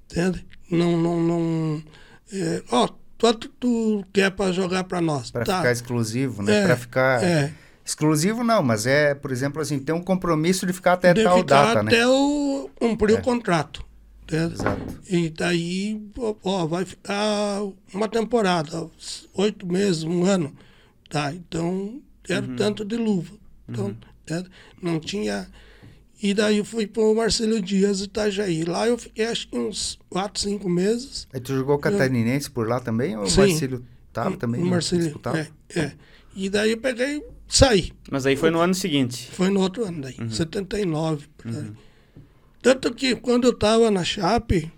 Entende? Não, não, não. É, ó, quanto tu quer para jogar para nós? Para tá. ficar exclusivo, né? É, para ficar. É. Exclusivo não, mas é, por exemplo, assim, tem um compromisso de ficar até de tal ficar data, até né? até o cumprir é. o contrato. Entende? Exato. E daí, ó, vai ficar uma temporada, oito meses, um ano. Tá, então, era uhum. tanto de luva. Então, uhum. não tinha... E daí eu fui para o Marcelo Dias Itajaí. Lá eu fiquei acho que uns quatro, cinco meses. Aí tu jogou catarinense eu... por lá também? Ou o Marcelo estava também? O Marcelo, é, é. E daí eu peguei saí. Mas aí foi no ano seguinte? Foi no outro ano daí, uhum. 79. Uhum. Tanto que quando eu estava na Chape,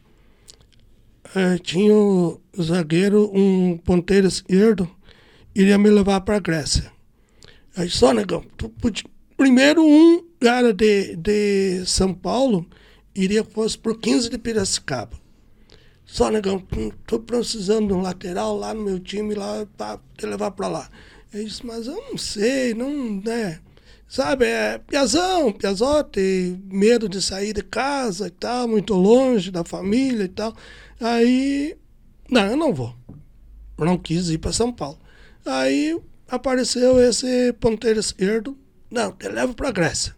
eh, tinha o zagueiro, um ponteiro esquerdo, iria me levar para a Grécia. Aí só, negão, tu, primeiro um cara de, de São Paulo iria fosse por 15 de Piracicaba. Só, negão, tô precisando de um lateral lá no meu time, lá para te levar para lá. Eu disse, mas eu não sei, não, né? Sabe, é piazão, piazote, medo de sair de casa e tal, muito longe da família e tal. Aí, não, eu não vou. Não quis ir para São Paulo. Aí apareceu esse ponteiro esquerdo, não, te levo para Grécia.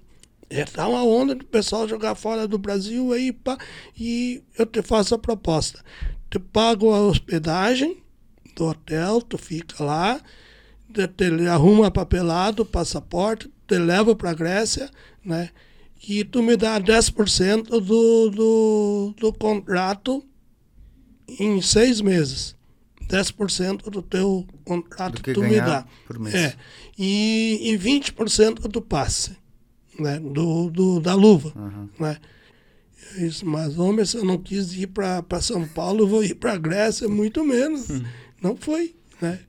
É, tá uma onda do pessoal jogar fora do Brasil aí, pá, e eu te faço a proposta. Te pago a hospedagem do hotel, tu fica lá, te, arruma papelado, passaporte, te leva para a Grécia, né? E tu me dá 10% do, do, do contrato em seis meses. 10% do teu contrato do tu me dá. Por mês. É. E, e 20% do passe, né? Do, do, da luva. Uhum. Né? Isso, mas, homem, se eu não quis ir para São Paulo, eu vou ir para a Grécia, muito menos. Uhum. Não foi. Né?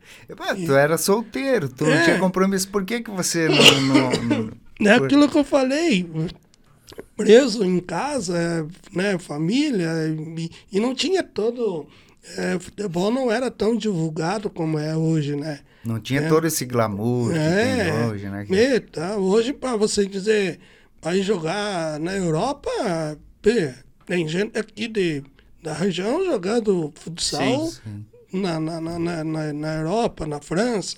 tu era solteiro, tu é. não tinha compromisso. Por que, que você não. não, não... É aquilo que eu falei. Preso em casa, né, família, e, e não tinha todo. É, futebol não era tão divulgado como é hoje, né? Não tinha é. todo esse glamour é, que tem hoje, né? É, tá. Hoje, para você dizer, para ir jogar na Europa, tem gente aqui de, da região jogando futsal. Sim, sim na, na, na, na, na Europa, na França,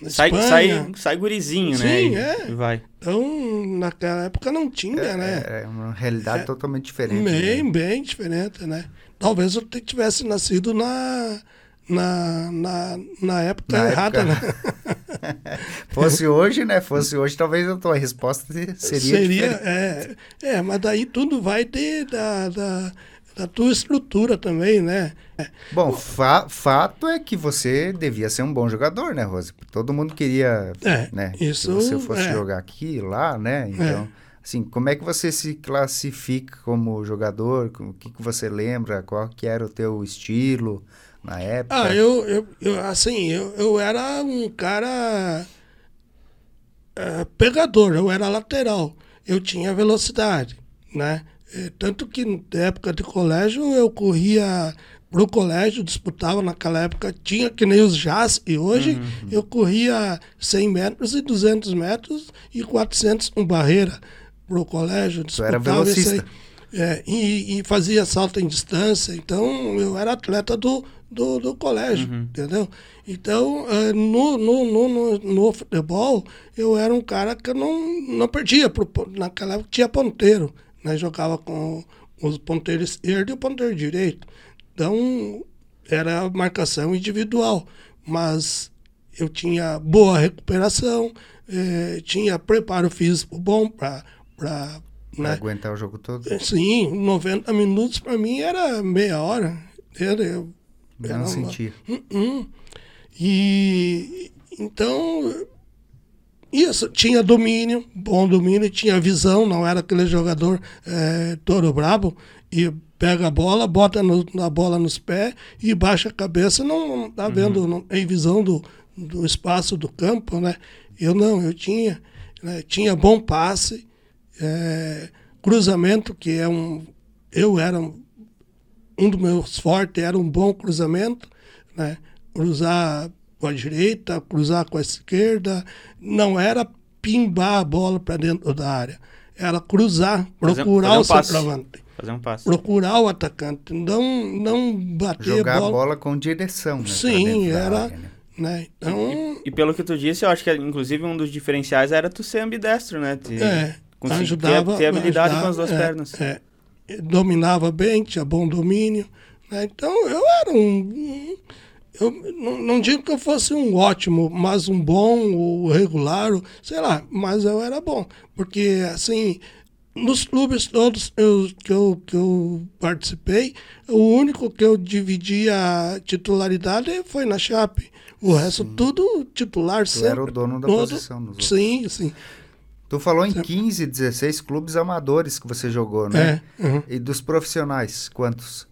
na sai, Espanha. Sai, sai gurizinho, Sim, né? Sim, é. E vai. Então, naquela época não tinha, é, né? É uma realidade é, totalmente diferente. Bem, né? bem diferente, né? Talvez eu tivesse nascido na, na, na, na época na errada, época... né? Fosse hoje, né? Fosse hoje, talvez a tua resposta seria Seria, é, é, mas daí tudo vai ter da, da da tua estrutura também, né? Bom, fa fato é que você devia ser um bom jogador, né, Rose? Todo mundo queria, é, né, isso, que você fosse é. jogar aqui, lá, né? Então, é. assim, como é que você se classifica como jogador? O que, que você lembra? Qual que era o teu estilo na época? Ah, eu, eu, eu assim, eu, eu era um cara é, pegador, eu era lateral, eu tinha velocidade, né? Tanto que na época de colégio eu corria pro colégio, disputava naquela época, tinha que nem os jazz, e hoje uhum. eu corria 100 metros e 200 metros e 400 com barreira pro colégio. Tu era velocista. É, e, e fazia salto em distância. Então, eu era atleta do, do, do colégio, Uhum. entendeu? Então, eh, no, no, no, no, futebol, eu era um cara que eu não, não perdia. Pro, naquela época tinha ponteiro, né? Jogava com os ponteiros esquerdo e o ponteiro direito. Então, era marcação individual. Mas eu tinha boa recuperação, eh, tinha preparo físico bom para... Né? aguentar o jogo todo. Sim, 90 minutos para mim era meia hora. Era, eu, Não uma- sentia. Uhum. E então isso tinha domínio, bom domínio, tinha visão, não era aquele jogador é, todo brabo e pega a bola, bota no- a bola nos pés e baixa a cabeça, não, não tá vendo, não tem visão do, do espaço do campo, né? Eu não, eu tinha, né, tinha bom passe, é, cruzamento que é um, eu era um, um dos meus fortes era um bom cruzamento, né? Cruzar com a direita, cruzar com a esquerda, não era pimbar a bola para dentro da área, era cruzar, Fazer- procurar fazer um o centroavante, Fazer um passe. procurar o atacante, não não bater Jogar a a bola, bola com direção, né? Sim, era- área, né? né? Então, E pelo que tu disse, eu acho que inclusive um dos diferenciais era tu ser ambidestro, né? De é, ajudava, ter, ter habilidade com ajudava, as duas é, pernas. é. dominava bem, tinha bom domínio. né? Então eu era um. Eu não, não digo que eu fosse um ótimo, mas um bom ou regular, sei lá, mas eu era bom. Porque, assim, nos clubes todos eu, que, eu, que eu participei, o único que eu dividi a titularidade foi na Chape. O resto tudo titular Tu sempre. era o dono da todo- posição nos outros. Sim, sim. Tu falou em 15, 16 clubes amadores que você jogou, né? É, uhum. E dos profissionais, quantos?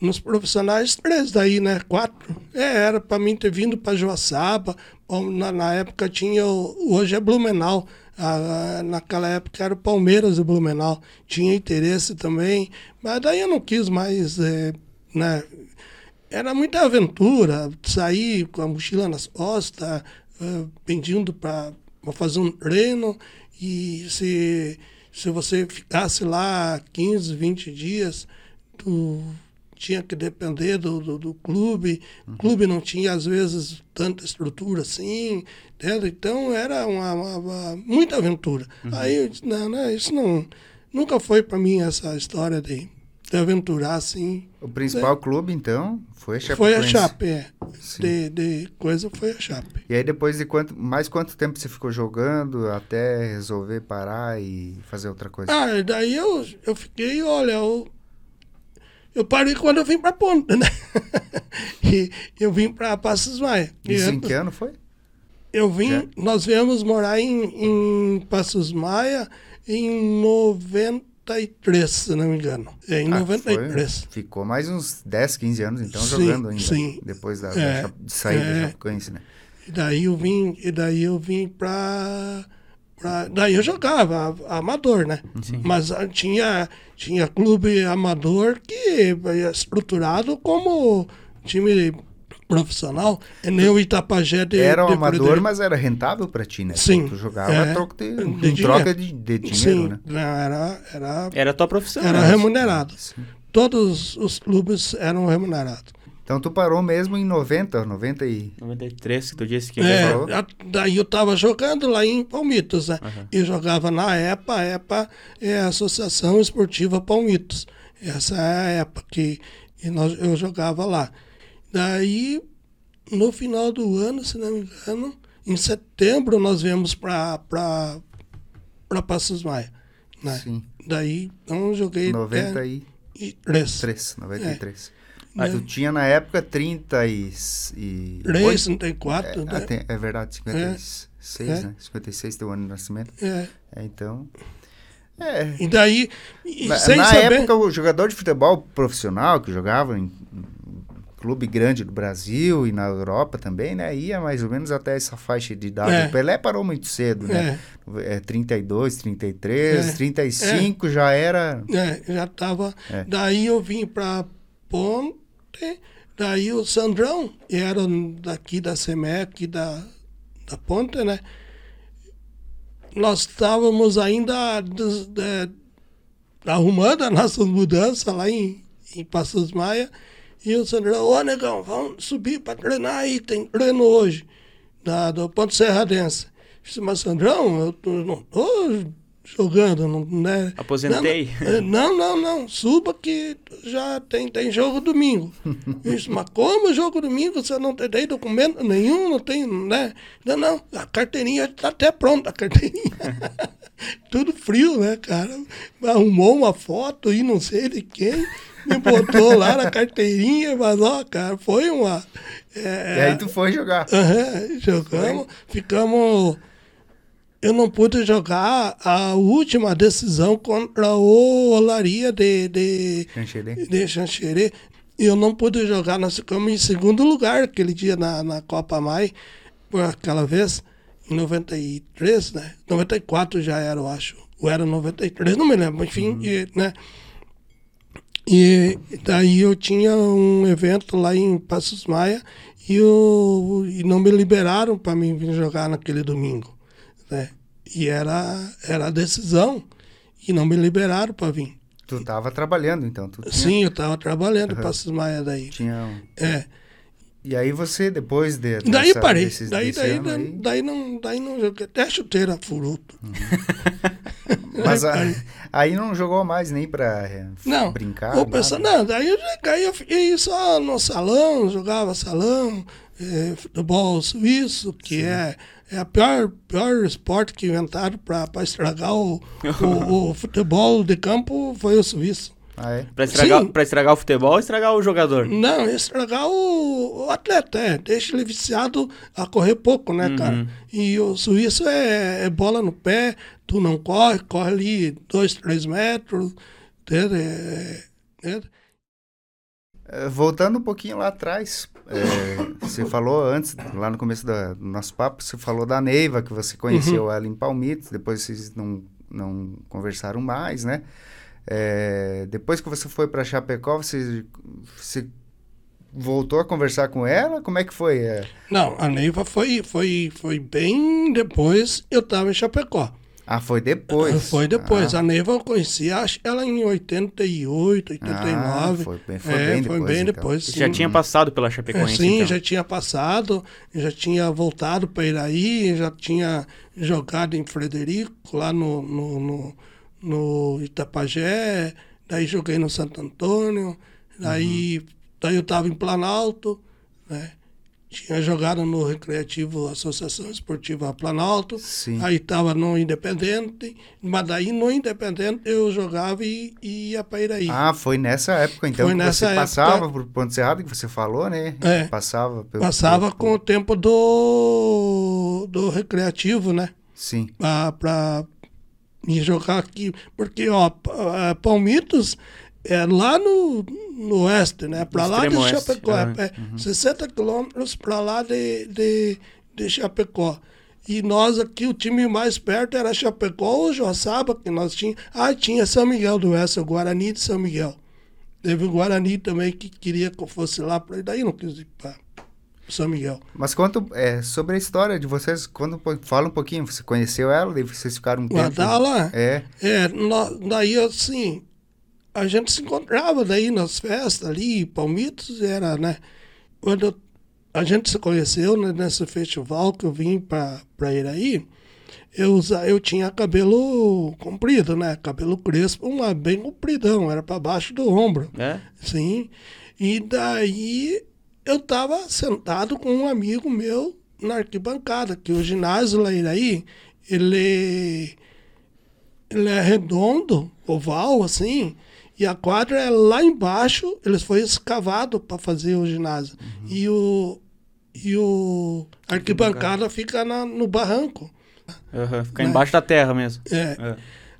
Nos profissionais, três daí, né? Quatro. É, era para mim ter vindo para Joaçaba. Na, na época tinha. Hoje é Blumenau. Ah, naquela época era o Palmeiras e Blumenau. Tinha interesse também. Mas daí eu não quis mais. é, né? Era muita aventura. Sair com a mochila nas costas, ah, pedindo para fazer um treino. E se, se você ficasse lá 15, 20 dias, tu tinha que depender do, do, do clube. O clube não tinha, às vezes, tanta estrutura assim. Entendeu? Então, era uma, uma- uma- muita aventura. Aí eu disse, não, não, isso não... Nunca foi para mim essa história de, de aventurar assim. O principal clube, então, foi a Chapecoense. Foi a Chape, é. De, de coisa foi a Chape. E aí depois de quanto, mais quanto tempo você ficou jogando até resolver parar e fazer outra coisa? Ah, e daí eu, eu fiquei, olha, eu, eu parei quando eu vim para Ponta, né? e eu vim para Passos Maia. Isso em que ano foi? Eu vim, nós viemos morar em, em Passos Maia em 93, se não me engano. É, em Ah, 93. foi- ficou mais uns 10, 15 anos então Sim, jogando ainda. sim. Depois da, É, da de sair da é. Chapecoense, né? E daí eu vim, e daí eu vim pra- daí eu jogava a- amador, né? Mas ah, tinha tinha clube amador que é estruturado como time profissional, é nem o Itapajé de Era um de amador, mas era rentável pra ti, né? Sim, Tu jogava é. a troco de, De troca de, de dinheiro, Sim, né? não, era era Era a tua profissão. era né? remunerado. Sim. Todos os clubes eram remunerados. Então tu parou mesmo em 90, 90 e... 93, que tu disse que É, falou? a- daí eu estava jogando lá em Palmitos, né? Aham. E jogava na EPA, a EPA é a Associação Esportiva Palmitos. Essa é a EPA que e nós, eu jogava lá. Daí, no final do ano, se não me engano, em setembro nós viemos para Passos Maia. Né? Sim, Daí, então eu joguei 93, e três. 93. É. Ah, tu tinha na época 30 e... e... 3, 34, É, né? até- é verdade, 56, É. né? 56 teu ano de nascimento. É. É, então... É, E daí, e Na, na saber... época, o jogador de futebol profissional que jogava em, clube grande do Brasil e na Europa também, né? Ia mais ou menos até essa faixa de idade. É. O Pelé parou muito cedo, né? É. 32, 33, É. 35 já era. É, já estava. É. Daí eu vim para Daí o Sandrão, era daqui da SEMEC, da, da Ponte, né? Nós estávamos ainda des- é, arrumando as nossas mudanças lá em, em Passos Maia. E o Sandrão, ô negão, vamos subir para treinar aí, tem treino hoje, da, do Ponto Serradense. Eu disse, mas Sandrão, eu, não tô jogando, não, né? Aposentei. Não, não, não, não, suba que já tem, tem jogo domingo. Disse, mas como jogo domingo? Você não tem documento nenhum, não tem, né? Não, não, a carteirinha está até pronta, a carteirinha. Tudo frio, né, cara? Arrumou uma foto e não sei de quem, me botou lá na carteirinha, mas ó, cara, foi uma. É, e aí tu foi jogar. Uhum, jogamos, foi. ficamos. Eu não pude jogar a última decisão contra o Olaria de, de, Xanxerê. de Xanxerê. Eu não pude jogar, nós ficamos em segundo lugar aquele dia na, na Copa Mai, por aquela vez em 93, né? 94 já era, eu acho. Ou era 93, não me lembro, enfim, uhum. e, né? E daí eu tinha um evento lá em Passos Maia e, eu, e não me liberaram para mim vir jogar naquele domingo? E era, era a decisão e não me liberaram para vir. Tu estava trabalhando, então? Tinha... Sim, eu estava trabalhando uhum. Passos Maia daí. Tinha um... É. E aí você, depois de. Daí parei. Desses, daí, daí, daí, daí, não, daí não joguei. Até chuteira furou. Uhum. Mas a, aí não jogou mais nem pra é, não, brincar? Não, pensando, não, daí eu, daí eu fiquei só no salão, jogava salão, é, futebol suíço, que é, é a pior, pior esporte que inventaram para estragar o, o, o futebol de campo foi o suíço. Ah, é? Pra estragar, pra estragar o futebol ou estragar o jogador? Não, estragar o, o atleta, é. Deixa ele viciado a correr pouco, né, uhum. cara? E o suíço é, é, bola no pé, tu não corre, corre ali dois, três metros. É, é, é. Voltando um pouquinho lá atrás, é, você falou antes, lá no começo do nosso papo, você falou da Neiva, que você conheceu uhum. ela em Palmitos, depois vocês não, não conversaram mais, né? É, depois que você foi para Chapecó, você, você voltou a conversar com ela? Como é que foi? É... Não, a Neiva foi, foi, foi bem depois eu estava em Chapecó. Ah, foi depois? Foi depois. Ah. A Neiva eu conheci acho, ela em 88, 89. Ah, foi bem, foi é, bem foi depois. Bem então. depois Já tinha passado pela Chapecoense, é, Sim, então. já tinha passado, já tinha voltado para Iraí, já tinha jogado em Frederico, lá no, no, no no Itapajé, daí joguei no Santo Antônio, daí, uhum. daí eu estava em Planalto, né? Tinha jogado no Recreativo Associação Esportiva Planalto, Sim. aí estava no Independente, mas daí no Independente eu jogava e, e ia para Iraí. Ah, foi nessa época então foi que você época, passava por Ponte Cerrado, que você falou, né? É, passava pelo, Passava pelo... com o tempo do, do Recreativo, né? Sim. Para e jogar aqui, porque ó, Palmitos é lá no, no oeste, né? Para lá de Chapecó, é, é uhum. 60 quilômetros para lá de, de, de Chapecó. E nós aqui, o time mais perto era Chapecó ou Joaçaba, que nós tínhamos. Ah, tinha São Miguel do Oeste, o Guarani de São Miguel. Teve o Guarani também que queria que eu fosse lá, para daí não quis ir para são Miguel. Mas conta é, sobre a história de vocês, quando fala um pouquinho, você conheceu ela, daí vocês ficaram um tempo... lá? É. É, daí assim, a gente se encontrava daí nas festas ali, Palmitos era, né? Quando a gente se conheceu né, nesse festival que eu vim para Iraí, eu, eu tinha cabelo comprido, né? Cabelo crespo, mas bem compridão, era para baixo do ombro. É? Sim. E daí eu estava sentado com um amigo meu na arquibancada, que o ginásio lá aí, ele, ele é redondo, oval, assim, e a quadra é lá embaixo, eles foi escavado para fazer o ginásio. Uhum. E o e o arquibancada fica na, no barranco. Uhum, fica né? embaixo da terra mesmo. É. é.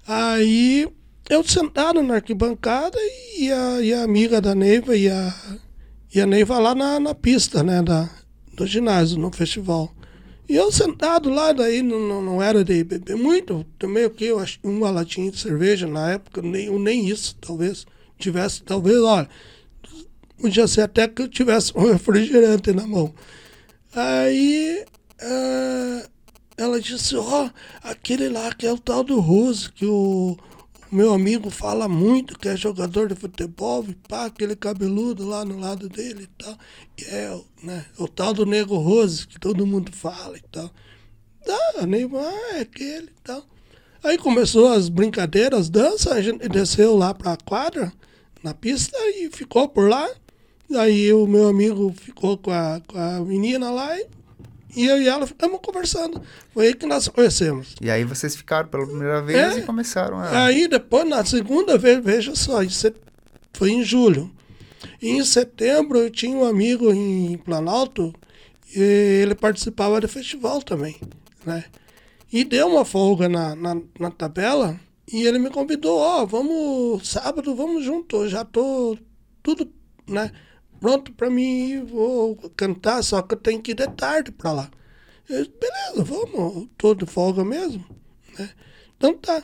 Aí eu sentado na arquibancada e a, e a amiga da Neiva e a e a Neiva lá na, na pista, né, da, do ginásio, no festival. E eu sentado lá, daí não, não, não era de beber muito, também o que? Eu acho uma latinha de cerveja na época, nem, nem isso, talvez. Tivesse, talvez, olha, podia ser até que eu tivesse um refrigerante na mão. Aí uh, ela disse, ó, oh, aquele lá que é o tal do Rose, que o, meu amigo fala muito que é jogador de futebol, e pá, aquele cabeludo lá no lado dele e tal. E é né, o tal do Nego Rose, que todo mundo fala e tal. Ah, Neymar é aquele e tal. Aí começou as brincadeiras, as danças, a gente desceu lá pra quadra, na pista, e ficou por lá. Aí o meu amigo ficou com a, com a menina lá e, e eu e ela ficamos conversando. Foi aí que nós conhecemos. E aí vocês ficaram pela primeira vez É. e começaram a. Aí depois, na segunda vez, veja só, set- foi em julho. E em setembro eu tinha um amigo em Planalto e ele participava do festival também, né? E deu uma folga na, na, na tabela e ele me convidou, ó, vamos, sábado, vamos junto, eu já tô tudo, né, pronto pra mim, ir, vou cantar, só que eu tenho que ir de tarde pra lá. Eu disse, beleza, vamos, tô de folga mesmo, né? Então tá.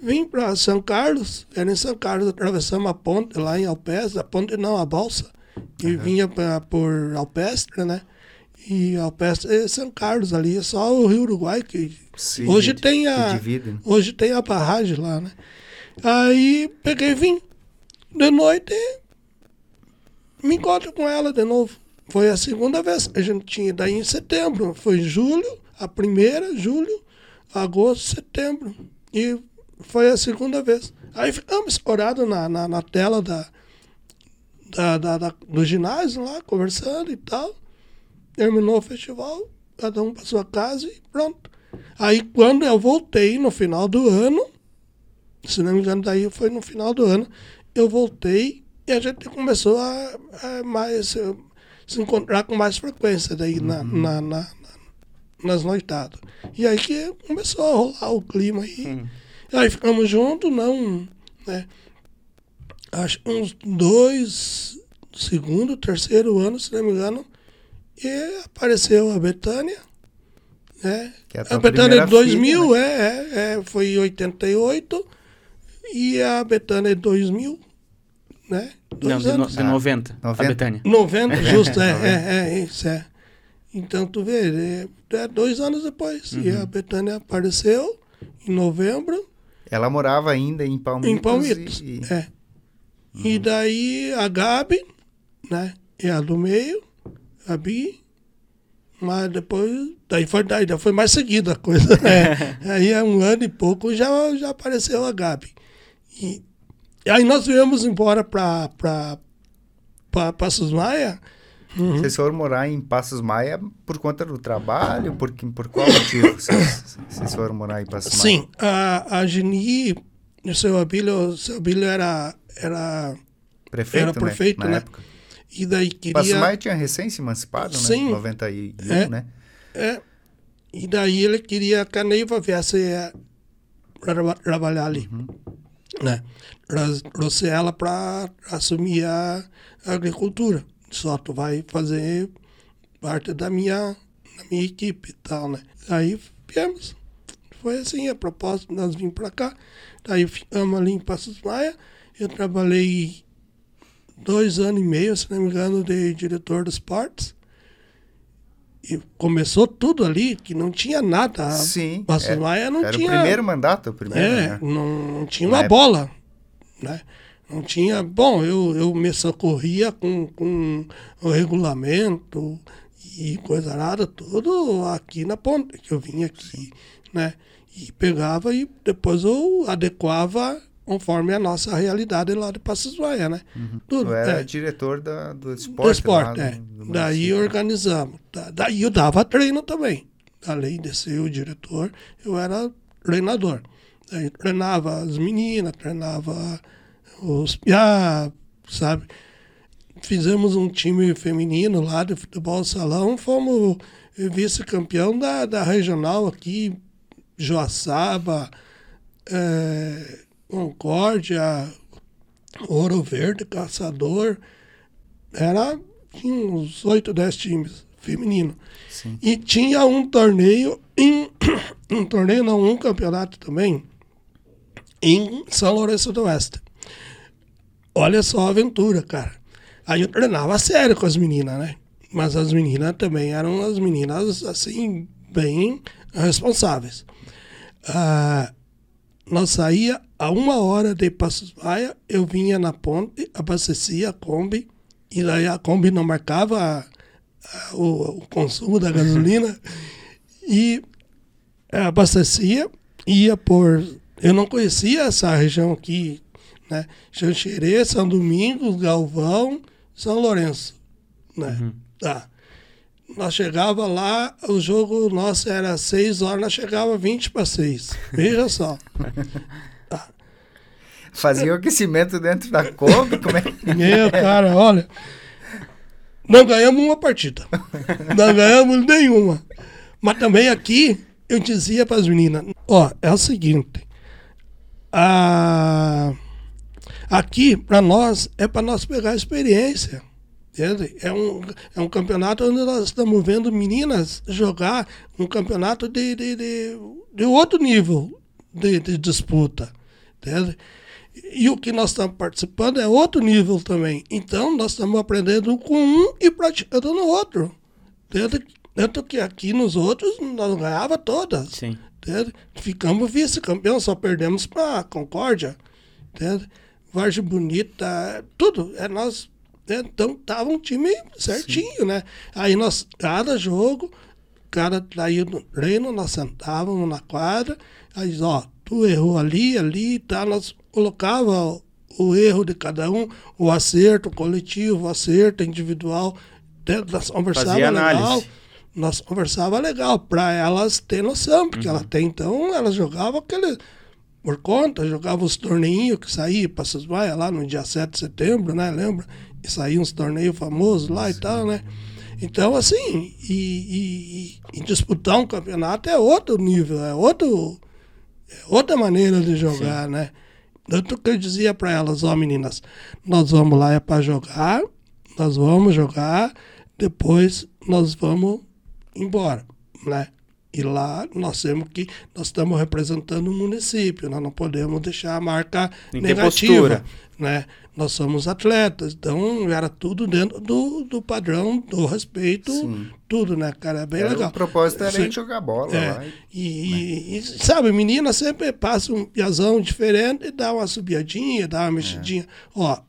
Vim para São Carlos, era em São Carlos, atravessamos a ponte lá em Alpestre, a ponte não, a balsa, que vinha pra, por Alpestre, né? E Alpestre é São Carlos ali, é só o Rio Uruguai que Sim, hoje que- tem a hoje tem a barragem lá, né? Aí peguei e vim. De noite me encontro com ela de novo. Foi a segunda vez. A gente tinha daí em setembro. Foi julho, a primeira, julho, agosto, setembro. E foi a segunda vez. Aí ficamos escorados na, na, na tela da, da, da, da- do ginásio lá, conversando e tal. Terminou o festival, cada um para sua casa e pronto. Aí quando eu voltei no final do ano, se não me engano, daí foi no final do ano, eu voltei e a gente começou a, a mais eh, se encontrar com mais frequência daí na, na, na- na- nas noitadas. E aí que começou a rolar o clima aí. Aí ficamos juntos, não, né? Acho que uns dois, segundo, terceiro ano, se não me engano, e apareceu a Betânia, né? Que é a Betânia de 2000, filha, é, é, é, foi em 88, e a Betânia de 2000, né? Não, Dois de, no, anos. de 90, a 90. Betânia. 90, justo, é, é, é, isso, é. Então, tu vê, é, é dois anos depois, e Uhum. a Betânia apareceu em novembro, Ela morava ainda em Palmitos. em Palmitos, E, e- é. E daí a Gabi, né, é a do meio, a Bi, mas depois, daí foi, daí já foi mais seguida a coisa, né? aí há um ano e pouco já, já apareceu a Gabi. E, e aí nós viemos embora para Passos Maia, Vocês foram morar em Passos Maia por conta do trabalho? Por, por qual motivo vocês, vocês foram morar em Passos Maia? Sim, a, a Geni, o seu Abílio, o seu Abílio era, era. Prefeito, Era prefeito, né? Na né? época. E daí Passos queria. Maia tinha recém se emancipado, Sim. né? 91, É. né? É, e daí ele queria que a Neiva viesse para trabalhar ali. Né? Trouxe ela para assumir a agricultura. Só tu vai fazer parte da minha, da minha equipe e tal, né? Aí viemos. Foi assim a proposta, nós vimos para cá. Daí ficamos ali em Passos Maia. Eu trabalhei dois anos e meio, se não me engano, de diretor dos esportes. E começou tudo ali, que não tinha nada. Sim. Passos era, Maia não era tinha. o primeiro mandato, o primeiro, É, né? não, não tinha Na uma época. Né? Não tinha. Bom, eu, eu me socorria com, com o regulamento e coisa nada, tudo aqui na ponta, que eu vinha aqui, né? E pegava e depois eu adequava conforme a nossa realidade lá de Passos Maia, né? Tudo. Eu era é. diretor da, do esporte. Do esporte, é. do- do Daí município. organizamos. Da- Daí eu dava treino também. Além de ser o diretor, eu era treinador. Daí treinava as meninas, treinava os piá, sabe? Fizemos um time feminino lá de futebol salão, fomos vice-campeão da, da regional aqui, Joaçaba, eh, Concórdia, Ouro Verde, Caçador. Era tinha uns 8, 10 times feminino. Sim. E tinha um torneio em um torneio não, um campeonato também em São Lourenço do Oeste. Olha só a aventura, cara. Aí eu treinava a sério com as meninas, né? Mas as meninas também eram as meninas, assim, bem responsáveis. Ah, nós saía a uma hora de Passos Maia, eu vinha na ponte, abastecia a Kombi, e daí a Kombi não marcava a- a- o, o consumo da gasolina, e eh, abastecia, ia por... Eu não conhecia essa região aqui, né? Xanxerê, São Domingos, Galvão, São Lourenço, né? Tá. Nós chegava lá, o jogo nosso era 6 horas, nós chegava 20 para 6. Veja só. Fazia o aquecimento dentro da Kombi, como é que... Meu cara, olha. Não ganhamos uma partida. Não ganhamos nenhuma. Mas também aqui, eu dizia para as meninas: ó, é o seguinte. A- aqui, para nós, é para nós pegar experiência. entende? É um, é um campeonato onde nós estamos vendo meninas jogar um campeonato de, de, de, de outro nível de, de disputa. entende? E o que nós estamos participando é outro nível também. Então, nós estamos aprendendo com um e praticando no outro. Tanto, tanto que aqui nos outros nós ganhava todas. Sim. Entende? Ficamos vice-campeão, só perdemos para Concórdia. Entende? Vargem Bonita, tudo. É nós. né? Então tava um time certinho, né? Aí nós, cada jogo, cada daí no treino, nós sentávamos na quadra, aí ó, tu errou ali, ali, tá? Nós colocava o, o erro de cada um, o acerto coletivo, o acerto individual. né? Nós conversava Fazia legal análise. Nós conversava legal para elas ter noção, porque Uhum. ela tem então, elas jogavam aquele por conta, jogavam os torneinhos que saía para essas Maia lá no dia 7 de setembro, né? Lembra? E saíam uns torneios famosos lá e tal, né? Então, assim, e, e- e- disputar um campeonato é outro nível, é outro é outra maneira de jogar, né? Tanto que eu dizia para elas, ó meninas, nós vamos lá é para jogar, nós vamos jogar, depois nós vamos embora, né? E lá nós temos que, nós estamos representando o município, nós não podemos deixar a marca Tem negativa, postura. né? Nós somos atletas, então era tudo dentro do, do padrão, do respeito, Sim. tudo, né, cara? É bem Era- legal. O propósito era Sim. jogar bola É, lá. e- e, e- e, sabe, menina sempre passa um piazão diferente e dá uma subiadinha, dá uma mexidinha. Ó,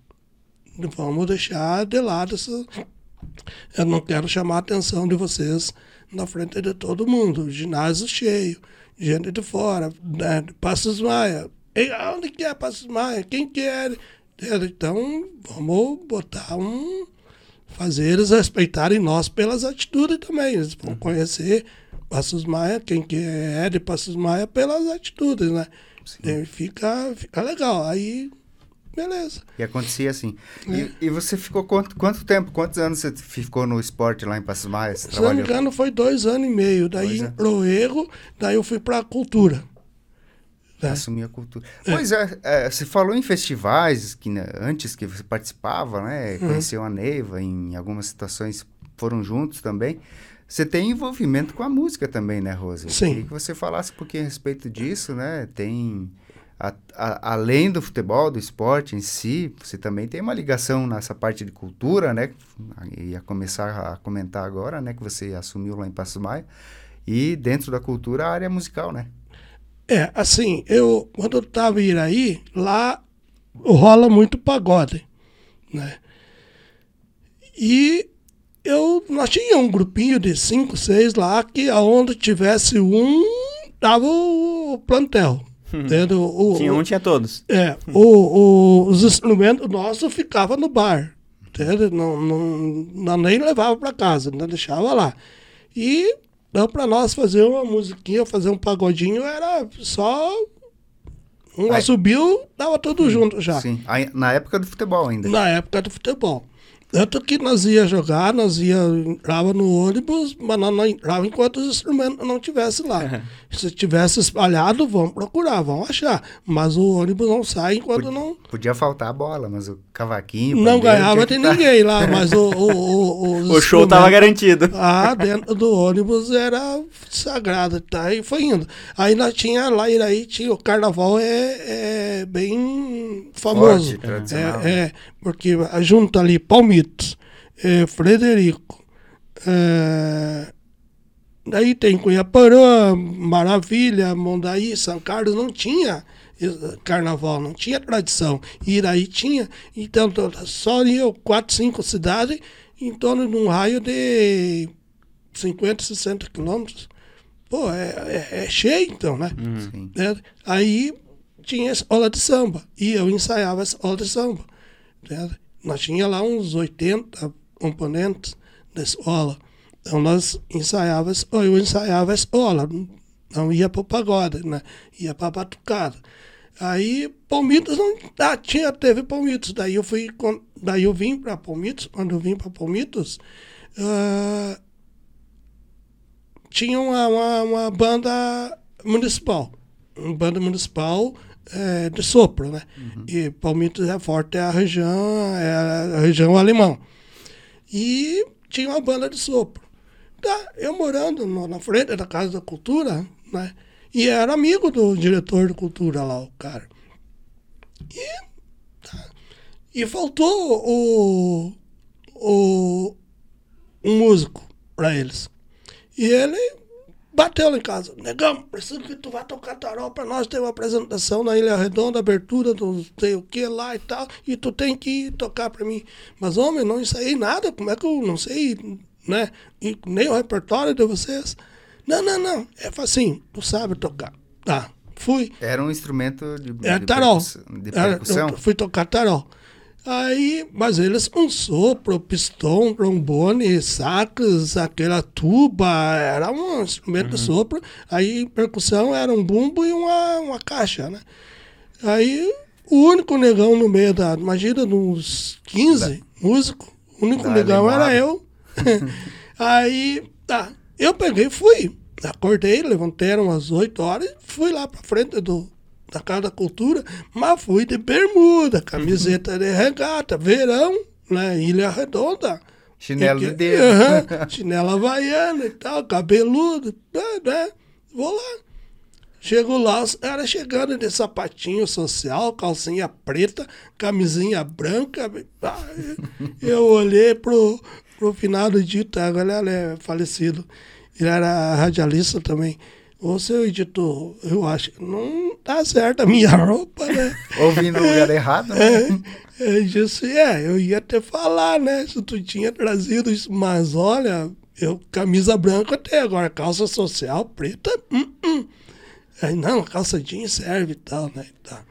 vamos deixar de lado essa. Eu não quero chamar a atenção de vocês na frente de todo mundo. Ginásio cheio, gente de fora, né? Passos Maia. Ei, Onde que é Passos Maia? Quem que é? Então, vamos botar um fazer eles respeitarem nós pelas atitudes também. Eles vão conhecer Passos Maia, quem que é de Passos Maia, pelas atitudes, né? E fica, fica legal. Aí, beleza. E acontecia assim. É. E, e você ficou quanto, quanto tempo, quantos anos você ficou no esporte lá em Passos Maia? Se não me engano, foi dois anos e meio. Daí é. erro, daí eu fui pra cultura. né? Assumir a cultura. Pois é, é, você falou em festivais que né, antes que você participava, né? Uhum. Conheceu a Neiva, em algumas situações foram juntos também. Você tem envolvimento com a música também, né, Rose? Sim. Queria que você falasse um pouquinho a respeito disso, né? Tem, a- a- além do futebol, do esporte em si, você também tem uma ligação nessa parte de cultura, né? Ia começar a comentar agora, né? Que você assumiu lá em Passos Maia. E dentro da cultura, a área musical, né? É, assim, eu, quando eu tava em Iraí, lá rola muito pagode, né? E eu, nós tínhamos um grupinho de cinco, seis lá, que aonde tivesse um, dava o plantel. Entendeu? O- Tinha um, tinha todos. É, o, o- os instrumentos nossos ficavam no bar. Não, não, não nem levava para casa, não deixava lá. E então, para nós fazer uma musiquinha, fazer um pagodinho, era só. Um Aí- assobio, dava tudo junto já. Sim, na época do futebol ainda. Na época do futebol. Tanto que nós ia jogar, nós ia, entrava no ônibus, mas nós não entrava enquanto os instrumentos não tivessem lá. Se tivesse espalhado, vão procurar, vão achar. Mas o ônibus não sai enquanto não, Podia faltar a bola, mas o cavaquinho. não ganhava de que tá- ninguém lá. Mas o, o, o, O show tava garantido. Ah, dentro do ônibus era sagrado, tá? E foi indo. Aí nós tinha lá, aí tinha o carnaval é, é bem famoso. Forte, tradicional. né? É, é, porque junta ali Palmitos, é, Frederico, é, daí tem Cunhaporã, Maravilha, Mondaí, São Carlos, não tinha carnaval, não tinha tradição. Iraí tinha, então só ia quatro, cinco cidades em torno de um raio de 50, 60 quilômetros. Pô, é, é, é cheio então, né? É, aí tinha escola de samba, e eu ensaiava a escola de samba. Né? Nós tinha lá uns 80 componentes da escola. Então nós ensaiávamos, eu ensaiava a escola, não ia para o pagode, né? Ia para a batucada. Aí Palmitos não ah, tinha, teve Palmitos. Daí eu fui, daí eu vim para Palmitos, quando eu vim para Palmitos, uh, tinha uma, uma, uma, banda municipal, uma banda municipal é, de sopro, né? Uhum. E Palmitos é forte, é a região, é a região alemão. E tinha uma banda de sopro. Tá, eu morando no, na frente da Casa da Cultura, né? E era amigo do diretor de cultura lá, o cara. E, tá. e faltou o, o, um músico para eles. E ele bateu lá em casa. Negão, preciso que tu vá tocar tarol para nós ter uma apresentação na Ilha Redonda, abertura do sei o que lá e tal, e tu tem que tocar para mim. Mas, homem, não ensaiei nada, como é que eu não sei, né? E nem o repertório de vocês. Não, não, não. É assim, tu sabe tocar. Tá, fui. Era um instrumento de, é, de, tarol. de percussão? Era, fui tocar tarol. Aí, mas eles um sopro, pistão, trombone, sacos, aquela tuba, era um instrumento uhum. de sopro. Aí percussão era um bumbo e uma, uma caixa, né? Aí o único negão no meio da, imagina, uns 15 músicos, o único da negão era eu. Aí, tá, eu peguei e fui. Acordei, levantei umas 8 horas e fui lá pra frente do, da Casa da Cultura, mas fui de bermuda, camiseta de regata, verão, né? Ilha Redonda. Chinelo de dedo. Uhum, chinela havaiana e tal, cabeludo, né, né? Vou lá. Chego lá, caras chegando de sapatinho social, calcinha preta, camisinha branca. Eu olhei pro, pro final do dito, agora ele é falecido. Ele era radialista também. Ô, seu editor, eu acho que não tá certo a minha roupa, né? Ouvindo no lugar errado, né? É, eu disse, é, eu ia até falar, né? Se tu tinha trazido isso, mas olha, eu camisa branca até agora, calça social preta, hum, hum. Aí, não, calça jeans serve e tal, né? Tá.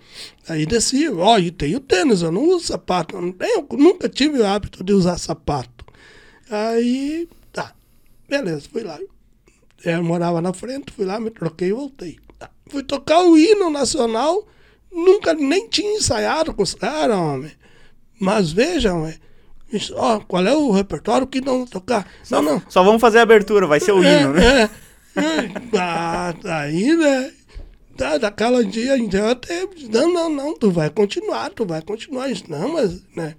Aí desci, ó, e tenho tênis, eu não uso sapato, eu, não tenho, eu nunca tive o hábito de usar sapato. Aí, tá, beleza, fui lá. Eu morava na frente, fui lá, me troquei e voltei. Tá. Fui tocar o hino nacional, nunca nem tinha ensaiado com os caras, homem. Mas vejam, homem. Ó, qual é o repertório que não tocar? Só, não, não. Só vamos fazer a abertura, vai ser o é, hino, né? É, é. Ah, aí, né? Da, daquela dia em diante, não, não, não, tu vai continuar, tu vai continuar. Não, mas, né?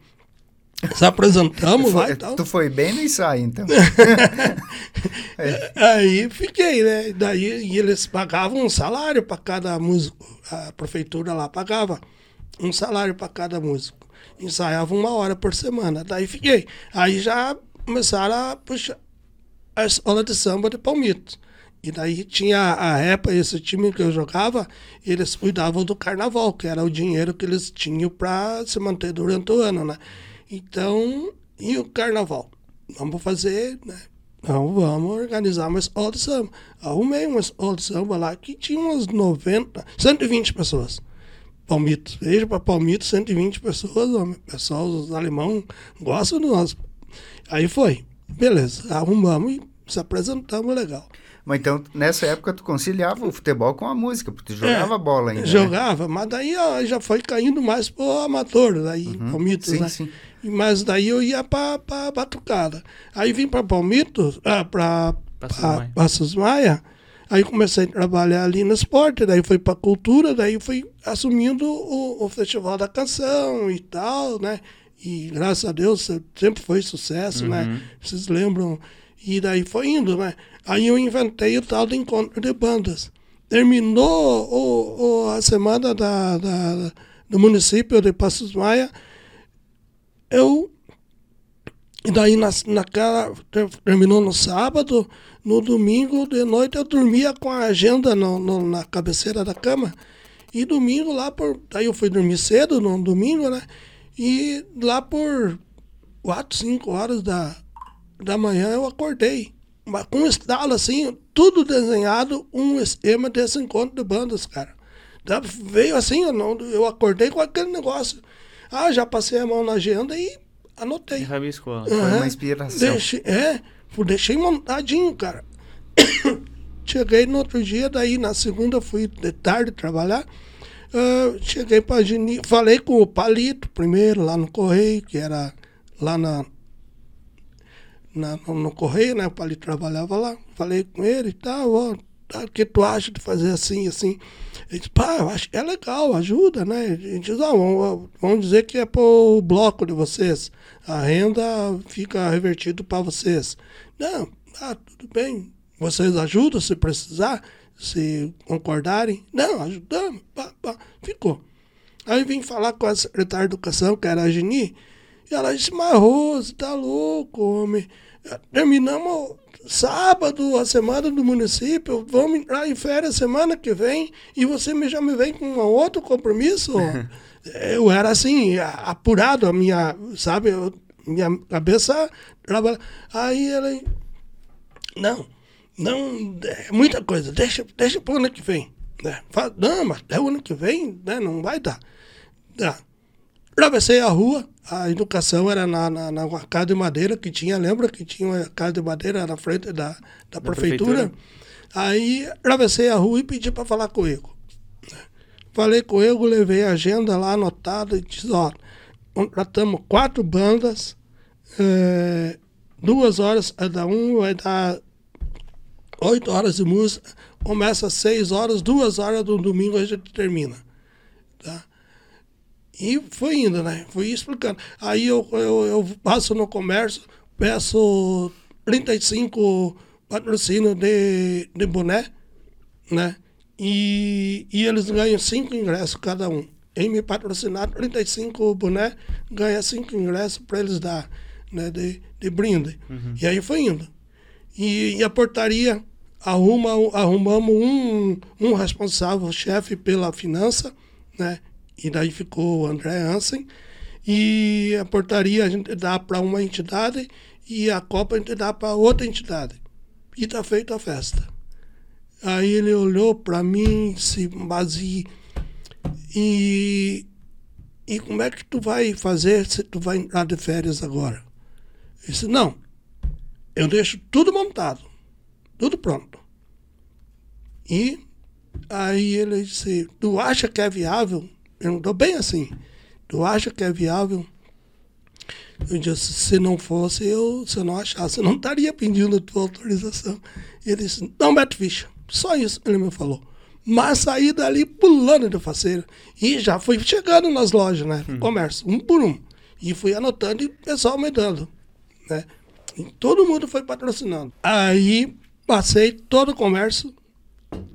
Se apresentamos lá e tal. Tu foi bem no ensaio, então. é. Aí fiquei, né? Daí eles pagavam um salário para cada músico. A prefeitura lá pagava um salário para cada músico. Ensaiava uma hora por semana. Daí fiquei. Aí já começaram a puxar a escola de samba de Palmitos. E daí tinha a EPA, esse time que eu jogava, eles cuidavam do carnaval, que era o dinheiro que eles tinham para se manter durante o ano, né? Então, e o carnaval? Vamos fazer, né? Então vamos organizar uma escola de samba. Arrumei uma escola de samba lá que tinha umas 90, 120 pessoas. Palmitos. Veja para Palmitos, 120 pessoas. O pessoal, os alemão gostam do nosso. Aí foi. Beleza, arrumamos e se apresentamos legal. Mas então, nessa época, tu conciliava o futebol com a música, porque tu jogava é, bola ainda. Né? Jogava, né? mas daí ó, já foi caindo mais pro amador, daí, uhum, Palmitos, sim, né? Sim. Mas daí eu ia para Batucada. Aí vim para Palmitos, ah, para Passos Maia. Aí comecei a trabalhar ali no esporte, daí fui para cultura, daí fui assumindo o, o, Festival da Canção e tal, né? E graças a Deus sempre foi sucesso, né? uhum. né? Vocês lembram? E daí foi indo, né? Aí eu inventei o tal do encontro de bandas. Terminou o, o a semana da, da, do município de Passos Maia, eu. E daí na, naquela. Terminou no sábado, no domingo de noite eu dormia com a agenda no, no, na cabeceira da cama. E domingo lá por. Daí eu fui dormir cedo no domingo, né? E lá por 4, 5 horas da, da manhã eu acordei. Mas com um estalo assim, tudo desenhado, um esquema desse encontro de bandas, cara. Da- Veio assim, eu, não, eu acordei com aquele negócio. Ah, já passei a mão na agenda e E anotei. rabiscou lá. Foi uma inspiração. Deixei, é, fui- deixei montadinho, cara. cheguei no outro dia, daí na segunda fui de tarde trabalhar. Ah, cheguei pra Geni, falei com o Palito primeiro, lá no Correio, que era lá na, na- no, Correio, né? O Palito trabalhava lá. Falei com ele e tal, ó, tá, o que tu acha de fazer assim, assim? Ele disse, pá, eu acho que é legal, ajuda, né? A gente diz, ah, vamos, vamos dizer que é pro bloco de vocês. A renda fica revertido para vocês. Não, ah, tudo bem. Vocês ajudam se precisar, se concordarem? Não, ajudamos. Pá, pá. Ficou. Aí vim falar com a secretária de Educação, que era a Geni, ela disse, mas Rose, tá louco, homem. Terminamos sábado, a semana do município, vamos entrar em férias semana que vem, e você já me vem com um outro compromisso? eu era assim, apurado, a minha, sabe, eu- minha cabeça trabalha. Aí ela, não, não, é muita coisa, deixa, deixa pro ano que vem. Né? Fala, não, mas até o ano que vem né, não vai dar. Tá. Atravessei a rua, a educação era na, na, na casa de madeira que tinha, lembra que tinha uma casa de madeira na frente da, da, prefeitura? prefeitura. Aí atravessei a rua e pedi para falar com Ego. Falei com Ego, levei a agenda lá anotada e disse, ó, contratamos quatro bandas, eh, duas horas cada um, vai dar oito horas de música, começa às seis horas, duas horas do domingo a gente termina. E foi indo, né? Fui explicando. Aí eu, eu, eu passo no comércio, peço 35 patrocínios de, de boné, né? E, e eles ganham cinco ingressos cada um. Em me patrocinar 35 boné, ganha cinco ingressos para eles dar, né? De, de brinde. E aí foi indo. E, e a portaria arruma, arrumamos um, um responsável, chefe pela finança, né? E daí ficou André Hansen. E a portaria a gente dá para uma entidade e a Copa a gente dá para outra entidade. E tá feita a festa. Aí ele olhou para mim, se baseou e, e como é que tu vai fazer se tu vai entrar de férias agora? Eu disse, não, eu deixo tudo montado, tudo pronto. E aí ele disse, tu acha que é viável? Eu não estou bem assim. Tu acha que é viável? Eu disse, se não fosse, eu, se eu não achasse, eu não estaria pedindo a tua autorização. Ele disse, não mete ficha. Só isso ele me falou. Mas saí dali pulando de faceiro. E já fui chegando nas lojas, né? Comércio, um por um. E fui anotando e o pessoal me dando. Né? E todo mundo foi patrocinando. Aí passei todo o comércio.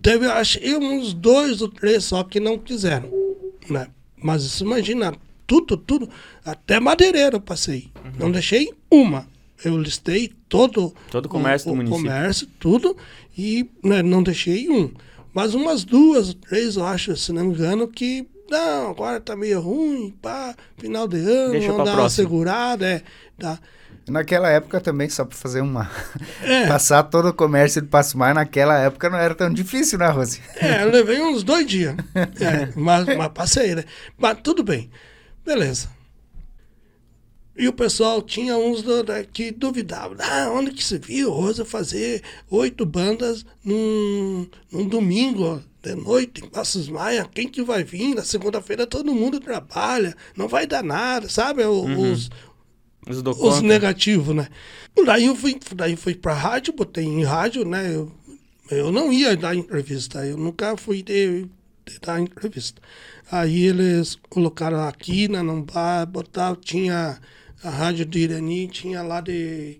Teve, achei uns dois ou três só que não quiseram. Né? Mas imagina, tudo, tudo. Até madeireiro eu passei. Não deixei uma. Eu listei todo, Todo o comércio do município. comércio, tudo, e né, não deixei um. Mas umas duas, três, eu acho, se não me engano, que não, agora tá meio ruim, pá, final de ano, Deixa vamos pra dar uma próxima. segurada, é. Tá. Naquela época também, só para fazer uma. É. Passar todo o comércio de Passo Mar naquela época não era tão difícil, né, Rose? É, eu levei uns dois dias. É, mas, mas passei, né? Mas tudo bem. Beleza. E o pessoal tinha uns do- da- que duvidavam. Ah, onde que se viu Rosa fazer oito bandas num, num domingo de noite em Passos Maia? Quem que vai vir? Na segunda-feira todo mundo trabalha. Não vai dar nada, sabe? O- Os, os conta. negativos, né? Daí eu fui, daí fui pra rádio, botei em rádio, né? Eu, eu não ia dar entrevista, eu nunca fui de, de dar entrevista. Aí eles colocaram aqui na Nambá, botaram, tinha a rádio de Irani, tinha lá de,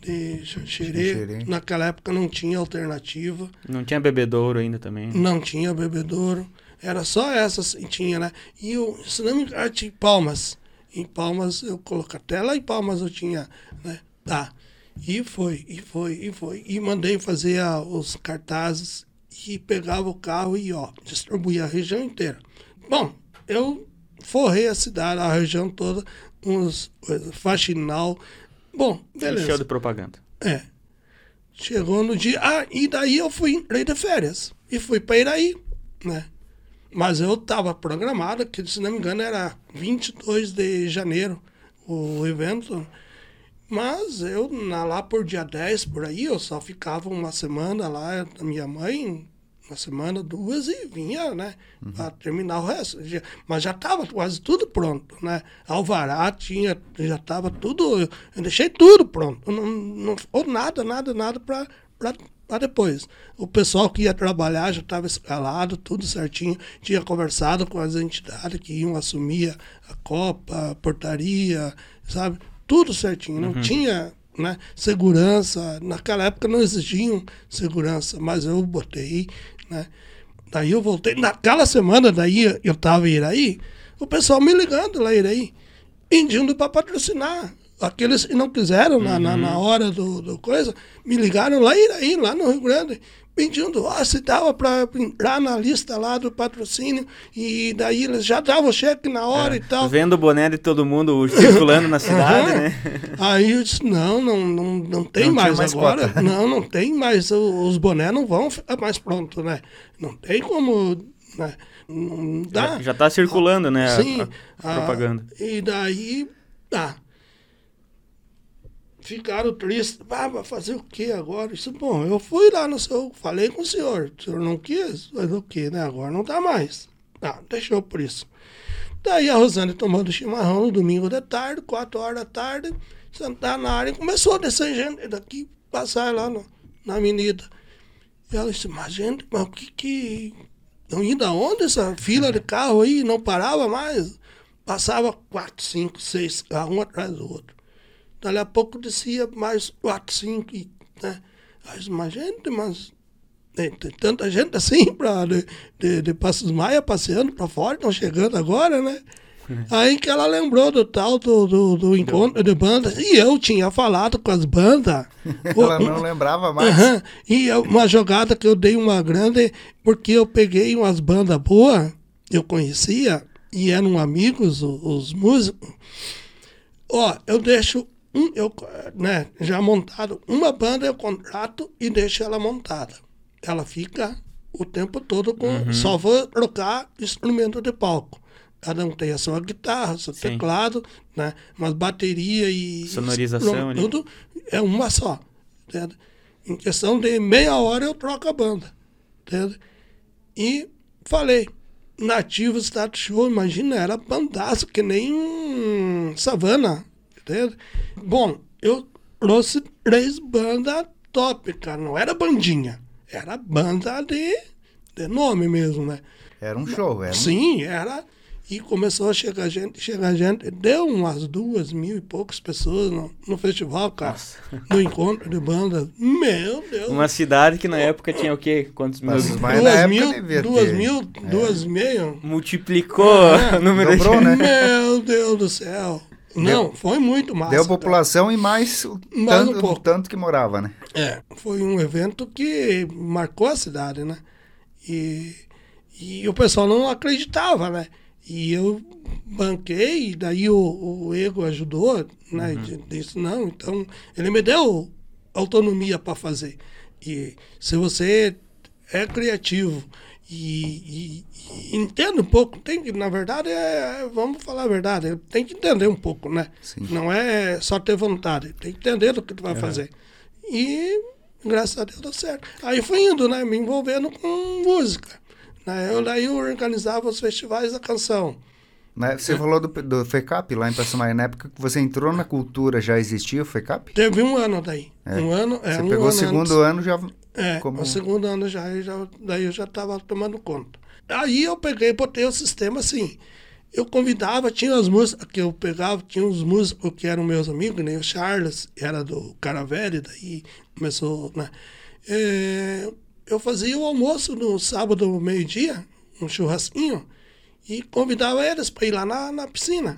de Xanxerê. Xanxerê. Naquela época não tinha alternativa. Não tinha bebedouro ainda também. Não tinha bebedouro. Era só essas que tinha, né? E eu, se não me engano, tinha Palmas. Em Palmas eu coloquei até lá em Palmas eu tinha, né? Tá. E foi, e foi, e foi. E mandei fazer a- os cartazes e pegava o carro e ó, distribuía a região inteira. Bom, eu forrei a cidade, a região toda, uns faxinal. Bom, beleza. Encheu de propaganda. É. Chegou no dia. Ah, e daí eu fui, entrei de férias. E fui para Iraí, né? Mas eu estava programado, que se não me engano era 22 de janeiro o evento. Mas eu, na, lá por dia 10, por aí, eu só ficava uma semana lá da minha mãe, uma semana, duas, e vinha, né? Uhum. Para terminar o resto. Mas já estava quase tudo pronto, né? Alvará tinha, já estava tudo, eu deixei tudo pronto. Não, não ficou nada, nada, nada para depois. O pessoal que ia trabalhar já estava escalado, tudo certinho. Tinha conversado com as entidades que iam assumir a Copa, a portaria, sabe? Tudo certinho. Não uhum. tinha né, segurança. Naquela época não exigiam segurança, mas eu botei né? Daí eu voltei. Naquela semana, daí eu estava em Iraí, o pessoal me ligando lá em Iraí, pedindo para patrocinar. Aqueles que não quiseram uhum. na, na, na, uhum. hora do, do, coisa, me ligaram lá em Iraí, lá no Rio Grande, pedindo, ó, se dava para entrar na lista lá do patrocínio, e daí eles já davam o cheque na hora é, e tal. Vendo o boné de todo mundo circulando na cidade, né? Aí eu disse, não, não, não, não tem não mais, mais, agora. Cota. Não, não tem mais, os bonés não vão ficar mais prontos, né? Não tem como... Né? Não dá. Já, está circulando, né? Sim. A, a propaganda. e daí, tá ficaram tristes. Ah, vai fazer o que agora? Isso, bom, eu fui lá no seu. Falei com o senhor. O senhor não quis? Fazer o que, né? Agora não dá mais. Ah, deixou por isso. Daí a Rosane tomando chimarrão no domingo de tarde, quatro horas da tarde, sentar na área e começou a descer gente daqui, passar lá no, na avenida. E ela disse, mas gente, mas o que que. Não indo aonde essa fila de carro aí? Não parava mais? Passava quatro, cinco, seis carros, um atrás do outro. Dali a pouco descia mais quatro, cinco, né? Aí, mas gente, mas tem, tem, tanta gente assim pra, de, de, de Passos Maia passeando para fora, estão chegando agora, né? Aí que ela lembrou do tal do, do, do encontro de bandas. E eu tinha falado com as bandas. ela não lembrava mais. Uhum, e uma jogada que eu dei uma grande, porque eu peguei umas bandas boas, eu conhecia, e eram amigos, os, os músicos. Ó, eu deixo um, eu, né, já montado, uma banda eu contrato e deixo ela montada. Ela fica o tempo todo com. Uhum. Só vou trocar instrumento de palco. Cada um tem a sua guitarra, seu Sim. teclado, né? Mas bateria e. Sonorização. Tudo é uma só. Entende? Em questão de meia hora eu troco a banda. Entende? E falei, Nativo Status Show, imagina, era bandaço, que nem Savana. Entende? Bom, eu trouxe três bandas top, cara. Não era bandinha. Era banda de, de nome mesmo, né? Era um show, era. Sim, era. E começou a chegar gente, chegar gente. Deu umas duas mil e poucas pessoas no, no festival, cara. Nossa. No encontro de bandas. Meu Deus. Uma cidade que na época tinha o quê? Quantos mil? Mas duas mil, duas mil, é. duas meio. Multiplicou é. o número Dobrou, de... né? Meu Deus do céu. Não, deu, foi muito massa. Deu população cara. e mais, mais tanto, um tanto que morava, né? É, foi um evento que marcou a cidade, né? E, e o pessoal não acreditava, né? E eu banquei, e daí o, o Ego ajudou, né? Uhum. Disse, não, então ele me deu autonomia para fazer. E se você é criativo e, e, e um pouco, tem que, na verdade, é, vamos falar a verdade, tem que entender um pouco, né? Sim. Não é só ter vontade, tem que entender do que tu vai é. fazer. E graças a Deus deu certo. Aí fui indo, né? Me envolvendo com música. Né? Eu daí eu organizava os festivais da canção. Você é. falou do, do FECAP lá em Passamai, na época que você entrou na cultura, já existia o FECAP? Teve um ano daí. É. Um ano, é, você um pegou o segundo antes. ano já é, como... o segundo ano já, já, daí eu já estava tomando conta. Aí eu peguei, botei o sistema assim. Eu convidava, tinha as músicas que eu pegava, tinha uns músicos que eram meus amigos, nem né? o Charles, era do Caravelli, daí começou, né? É, eu fazia o almoço no sábado, meio-dia, um churrasquinho, e convidava eles para ir lá na, na piscina,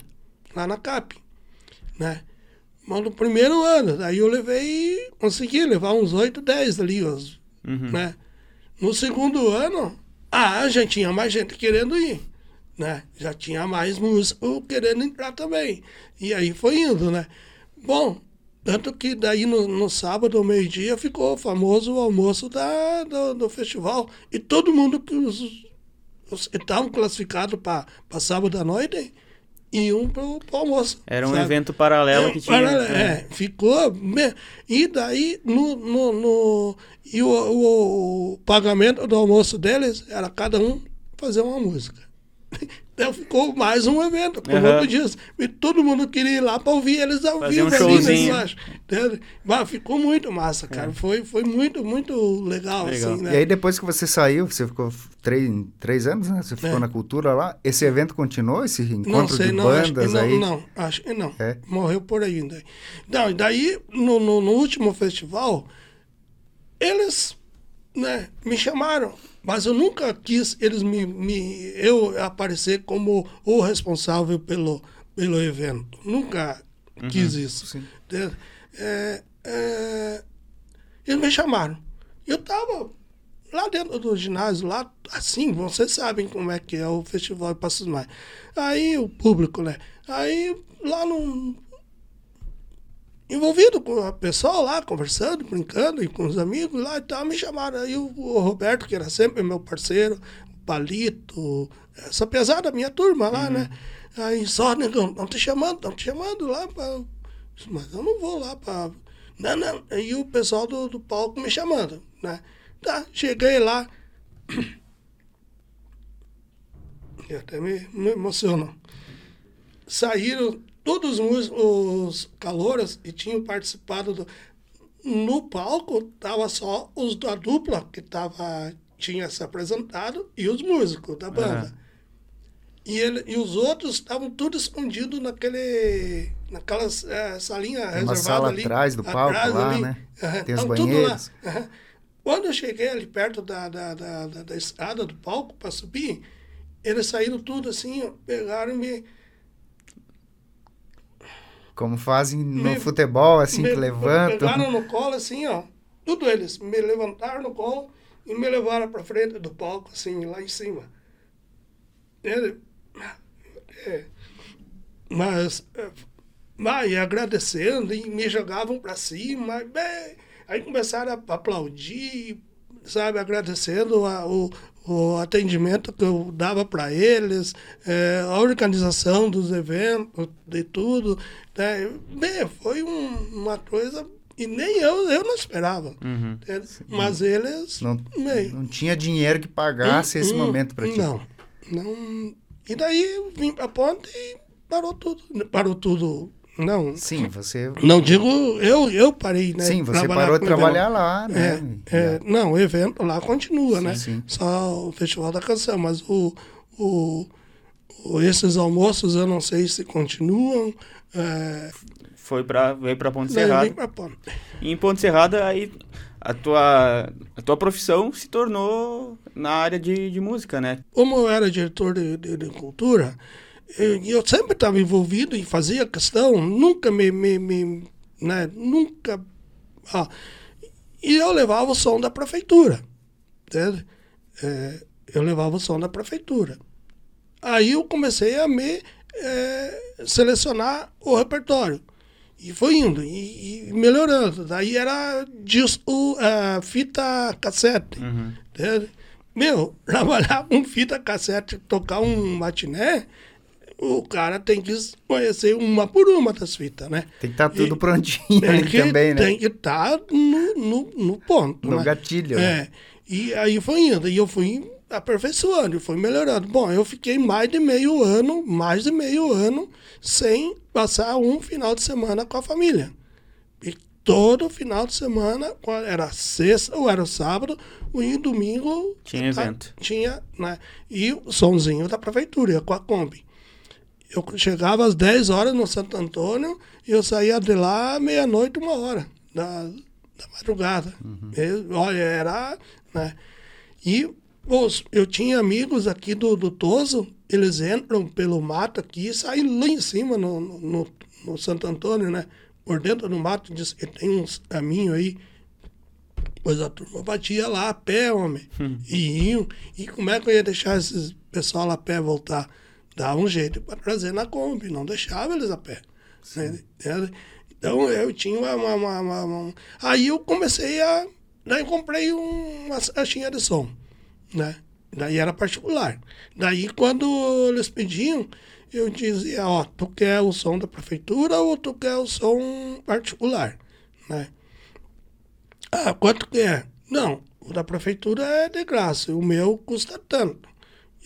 lá na CAP, né? Mas no primeiro ano, aí eu levei, consegui levar uns 8, 10 ali, os, uhum. né? No segundo ano, ah, já tinha mais gente querendo ir, né? Já tinha mais músicos querendo entrar também. E aí foi indo, né? Bom, tanto que daí no, no sábado, ao meio-dia, ficou famoso o almoço da, do, do festival. E todo mundo que os, os que estavam classificados para sábado à noite iam para o almoço. Era um sabe? evento paralelo É, que tinha. paralelo, é. é, ficou. E daí, no, no, no- e o, o- o pagamento do almoço deles era cada um fazer uma música. Então ficou mais um evento, como Aham. eu disse. E todo mundo queria ir lá para ouvir eles ao Fazer um vivo ali, né, showzinho. Entende? Mas ficou muito massa, cara. Foi, foi muito, muito legal, Legal. assim, E né? aí depois que você saiu, você ficou três, três anos, né? Você ficou É. na cultura lá. Esse evento continuou, esse Não encontro sei, de não, acho que bandas não, aí? não, acho que não. É? Morreu por aí ainda. Não, e daí, no, no, no último festival, eles né, me chamaram, mas eu nunca quis eles me, me eu aparecer como o responsável pelo, pelo evento. Nunca quis isso. Entende? É, é, eles me chamaram. Eu estava lá dentro do ginásio, lá, assim, vocês sabem como é que é o Festival de Passos Mais. Aí o público, né? Aí lá no. Envolvido com o pessoal lá, conversando, brincando, e com os amigos lá e tal, me chamaram. Aí o, o Roberto, que era sempre meu parceiro, o Palito, essa pesada minha turma lá, né? Aí só, negão, estão te chamando, estão te chamando lá pra. Mas eu não vou lá pra. Não, não. Aí o pessoal do, do palco me chamando, né? Tá, cheguei lá. Eu até me, me emociono. Saíram todos os, os calouros e tinham participado do. No palco tava só os da dupla que tava, tinha se apresentado e os músicos da banda. E, ele, e os outros estavam tudo escondidos naquele, naquelas eh, salinha reservada sala ali. atrás do palco lá, né? Aham, Tem os tavam tudo lá. banheiros. Aham. Quando eu cheguei ali perto da, da, da, da, da escada do palco para subir, eles saíram tudo assim, pegaram e me, Como fazem no Me- futebol, assim, me que levantam. pegaram no colo assim, ó. Tudo eles me levantaram no colo e me levaram para frente do palco, assim, lá em cima. Ele, é, mas, é, mas agradecendo e me jogavam para cima. bem, aí começaram a aplaudir, sabe, agradecendo a- o, o atendimento que eu dava para eles, é, a organização dos eventos, de tudo. Né? Bem, foi um- uma coisa e nem eu, eu não esperava. Uhum. Mas eles. Não, bem, não tinha dinheiro que pagasse esse Hum, momento para ti. Não, não. E daí eu vim pra ponte e parou tudo. Parou tudo. Não. Sim, você, Não digo, eu, eu parei, né? sim, você trabalhar parou de trabalhar evento. lá, né? É, é, não, o evento lá continua, né? sim. Só o Festival da Canção, mas o, o, o- esses almoços eu não sei se continuam. É, Foi pra, veio pra Ponte Serrada. vim pra ponte. E em Ponte Serrada, aí a tua, a tua profissão se tornou na área de, de música, né? como eu era diretor de, de- de cultura, eu, eu sempre estava envolvido e fazia questão, nunca me, me, me né, nunca, ah, e eu levava o som da prefeitura, entende? É, eu levava o som da prefeitura. Aí eu comecei a me é, selecionar o repertório. E foi indo, e, e melhorando. Daí era disco, ah, fita cassete. entende? Meu, trabalhar com fita cassete, tocar um matiné, o cara tem que conhecer uma por uma das fitas, né? Tem que estar tudo E- prontinho Tem ali que, também, né? Tem que estar no, no, no ponto. No né? gatilho, É. né? E aí foi indo, e eu fui aperfeiçoando, foi melhorando. Bom, eu fiquei mais de meio ano, mais de meio ano, sem passar um final de semana com a família. E todo final de semana, era sexta ou era sábado, e domingo Tinha tá- evento. tinha, né? E o somzinho da prefeitura, com a Kombi. Eu chegava às 10 horas no Santo Antônio e eu saía de lá meia-noite, uma hora da, da madrugada. Eu- olha, era. Né? E os, eu tinha amigos aqui do, do Toso, eles entram pelo mato aqui e saem lá em cima no, no, no- Santo Antônio, né? Por dentro do mato, diz que tem uns caminhos aí Pois a turma batia lá a pé, homem. E iam. E como é que eu ia deixar esses pessoal a pé voltar? Dava um jeito para trazer na Kombi, não deixava eles a pé. né? Então eu tinha uma, uma- uma- uma- Aí eu comecei a. Daí eu comprei um- uma caixinha de som, né? Daí era particular. Daí quando eles pediam, eu dizia, ó, tu quer o som da prefeitura ou tu quer o som particular, né? Ah, quanto que é? Não, o da prefeitura é de graça, o meu custa tanto.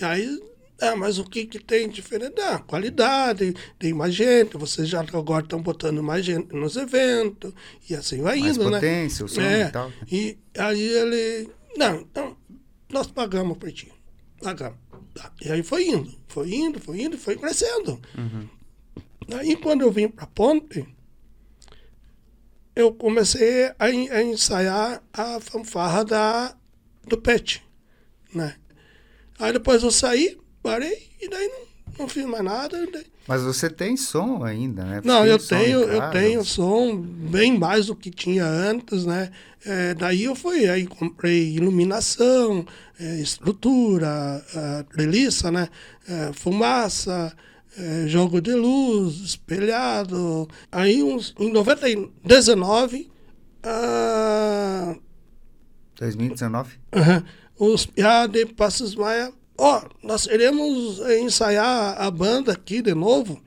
E aí, ah, mas o que, que tem diferente? Ah, qualidade, tem mais gente, vocês já agora estão botando mais gente nos eventos, e assim vai Mais indo, né? potência, o som É, e tal. E aí ele, não, então, nós pagamos por ti, pagamos. Tá. E aí foi indo, foi indo, foi indo, foi crescendo. Aí quando eu vim para Ponte, eu comecei a, a ensaiar a fanfarra da, do PET, né? Aí depois eu saí, parei, e daí não, não fiz mais nada. daí- Mas você tem som ainda, né? Você Não, eu tenho, eu tenho som bem mais do que tinha antes, né? É, daí eu fui, aí comprei iluminação, é, estrutura, treliça, né? É, fumaça, é, jogo de luz, espelhado. Aí uns, em 19, ah, 2019? Aham. Os piá de Passos Maia. Ó, nós iremos ensaiar a banda aqui de novo,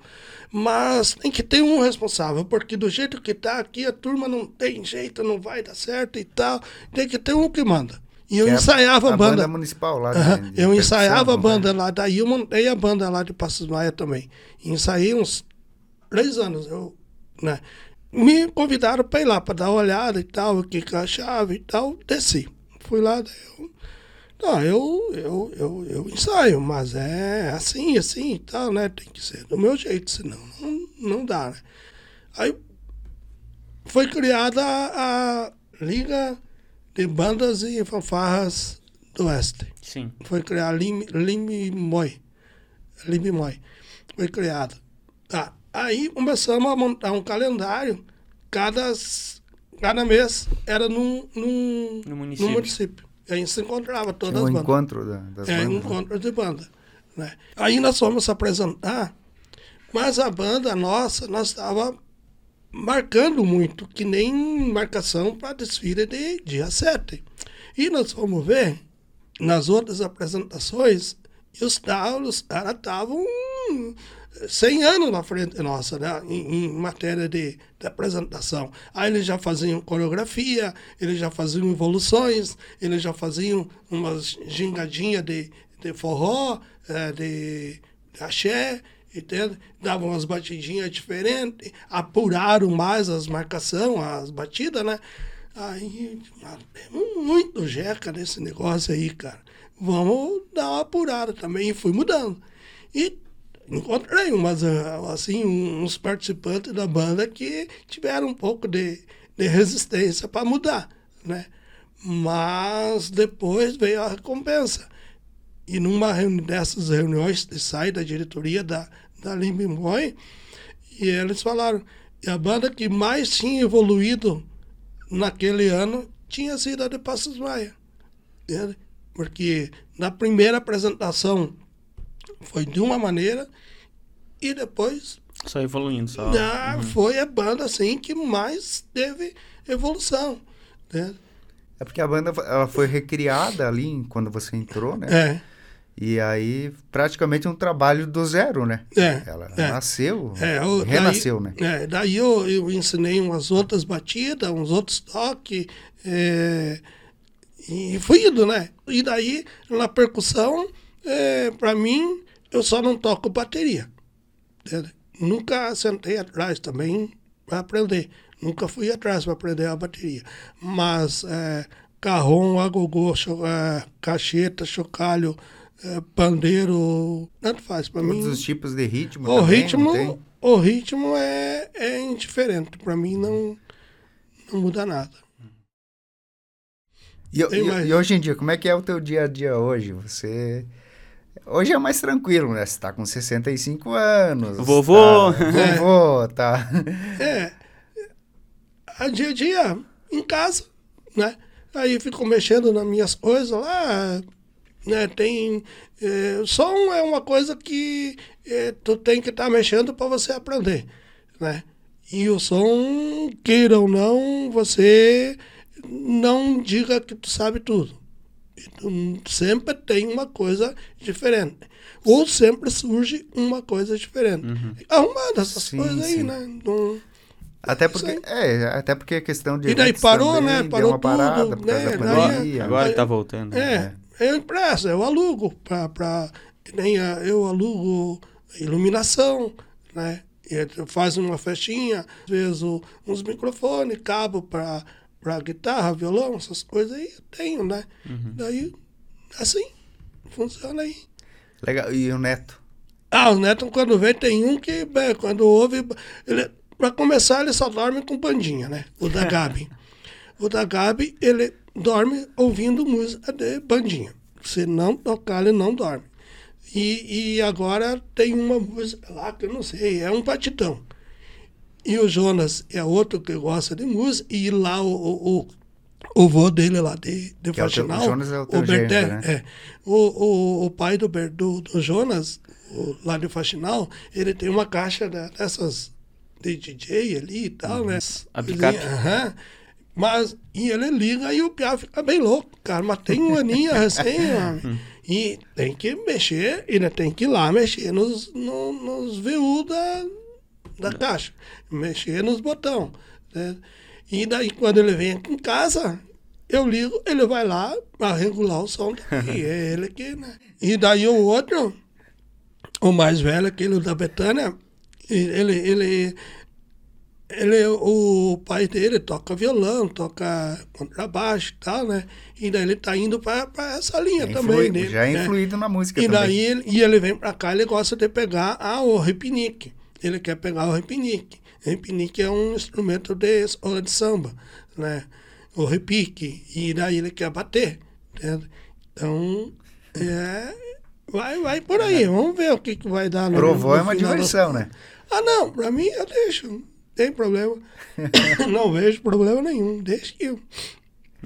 mas tem que ter um responsável, porque do jeito que tá aqui, a turma não tem jeito, não vai dar certo e tal. Tem que ter um que manda. E eu é ensaiava a, banda. municipal lá. De eu ensaiava a né? banda lá, daí eu montei a banda lá de Passos Maia também. Ensaiei uns três anos. Eu, né? Me convidaram para ir lá, para dar uma olhada e tal, o que achava e tal. Desci. Fui lá, daí eu. Não, eu, eu, eu, eu ensaio, mas é assim, assim e tal, né? Tem que ser do meu jeito, senão não, não dá, né? Aí foi criada a, a Liga de Bandas e Fanfarras do Oeste Sim. foi criar Lim, Limimoy. Limimoy. Foi criado. Tá. Aí começamos a montar um calendário. Cada, cada mês era num, num, No município. município. Aí se encontrava todas Tinha um as bandas. encontro da- das É, bandas. né? encontro de banda. Né? Aí nós fomos se apresentar, mas a banda nossa, nós estava marcando muito, que nem marcação para desfile de dia 7. E nós fomos ver, nas outras apresentações, e os caras os caras estavam 100 anos na frente nossa, né? em, em matéria de, de apresentação. Aí eles já faziam coreografia, eles já faziam evoluções, eles já faziam umas gingadinhas de, de forró, eh, de, de axé, entende? davam umas batidinhas diferentes, apuraram mais as marcações, as batidas, né? Aí, muito jeca nesse negócio aí, cara. Vamos dar uma apurada também. E fui mudando. E encontrei umas, ah, assim, uns participantes da banda que tiveram um pouco de, de resistência para mudar, né? Mas depois veio a recompensa. E numa reuni dessas reuniões de sai da diretoria da, da Limbimboy, e eles falaram, e a banda que mais tinha evoluído naquele ano tinha sido a de Passos Maia. Porque na primeira apresentação foi de uma maneira e depois Só evoluindo, só. já foi a banda assim que mais teve evolução. entende? É porque a banda ela foi recriada ali quando você entrou, né? É, E aí, praticamente um trabalho do zero, né? é. Ela é. nasceu, É, o- renasceu, daí, né? É, daí eu, eu ensinei umas outras batidas, uns outros toques, é, e fui indo, né? E daí, na percussão, é, para mim, eu só não toco bateria. entende? Nunca sentei atrás também para aprender. Nunca fui atrás para aprender a bateria. Mas é, carrom, agogô, cho, é, cacheta, chocalho, é, pandeiro, tanto faz para mim. Todos os tipos de ritmo O também, ritmo, o ritmo é, é indiferente. Para mim não, não muda nada. E, e- e hoje em dia, como é que é o teu dia a dia hoje? Você... Hoje é mais tranquilo, né? Você tá com 65 anos. Vovô. Tá, vovô, tá... É, a dia a dia em casa, né? Aí fico mexendo nas minhas coisas lá, né? Tem. É, som é uma coisa que é, tu tem que estar tá mexendo para você aprender, né? E o som, queira ou não, você não diga que tu sabe tudo. Sempre tem uma coisa diferente. Ou sempre surge uma coisa diferente. Uhum. É uma dessas sim, coisas aí, sim. né? Não, até porque, é, até porque a questão de. E daí parou, né? Parou tudo. Parada, né? Daí, agora está voltando. É, é, eu empresto, eu alugo para. Nem eu alugo iluminação, né? faz uma festinha, às vezes uns microfones, cabo para para guitarra, violão, essas coisas aí eu tenho, né? Uhum. Daí, assim, funciona aí. Legal. E o Neto? Ah, o Neto, quando vem, tem um que, bem, quando ouve. Ele, para começar, ele só dorme com bandinha, né? O da Gabi. o da Gabi, ele dorme ouvindo música de bandinha. Se não tocar, ele não dorme. E, e agora tem uma música lá que eu não sei, é um patitão. E o Jonas é outro que gosta de música, e lá o, o, o vô dele lá de, de que Faxinal, é o, teu, o Jonas é o teu o Berté, né? é, o, o, o pai do, do, do Jonas, o, lá de Faxinal, ele tem uma caixa dessas de DJ ali e tal, uhum. né? A picape. Uhum. Mas, e ele liga e o Piá fica bem louco, cara. Mas tem um aninho recém, mano. E tem que mexer, e né, tem que ir lá mexer nos, no, nos VU da, da caixa. Mexer nos botões. Né? E daí, quando ele vem em casa, eu ligo, ele vai lá para regular o som. E é ele que, né? E daí o outro, o mais velho, aquele da Betânia, ele, ele, ele, o pai dele toca violão, toca contrabaixo e tal, né? E daí ele tá indo para essa linha já também. Influi, já é né? influído na música e também. Daí ele, e ele vem para cá, ele gosta de pegar ah, o repinique. Ele quer pegar o repinique. Repinique é um instrumento de escola de samba, né? O repique. E daí ele quer bater. Entende? Então, é, vai, vai por aí. Vamos ver o que, que vai dar. No, Provou é uma diversão, do... né? Ah, não, para mim eu deixo. Não tem problema. não vejo problema nenhum. Deixa que eu.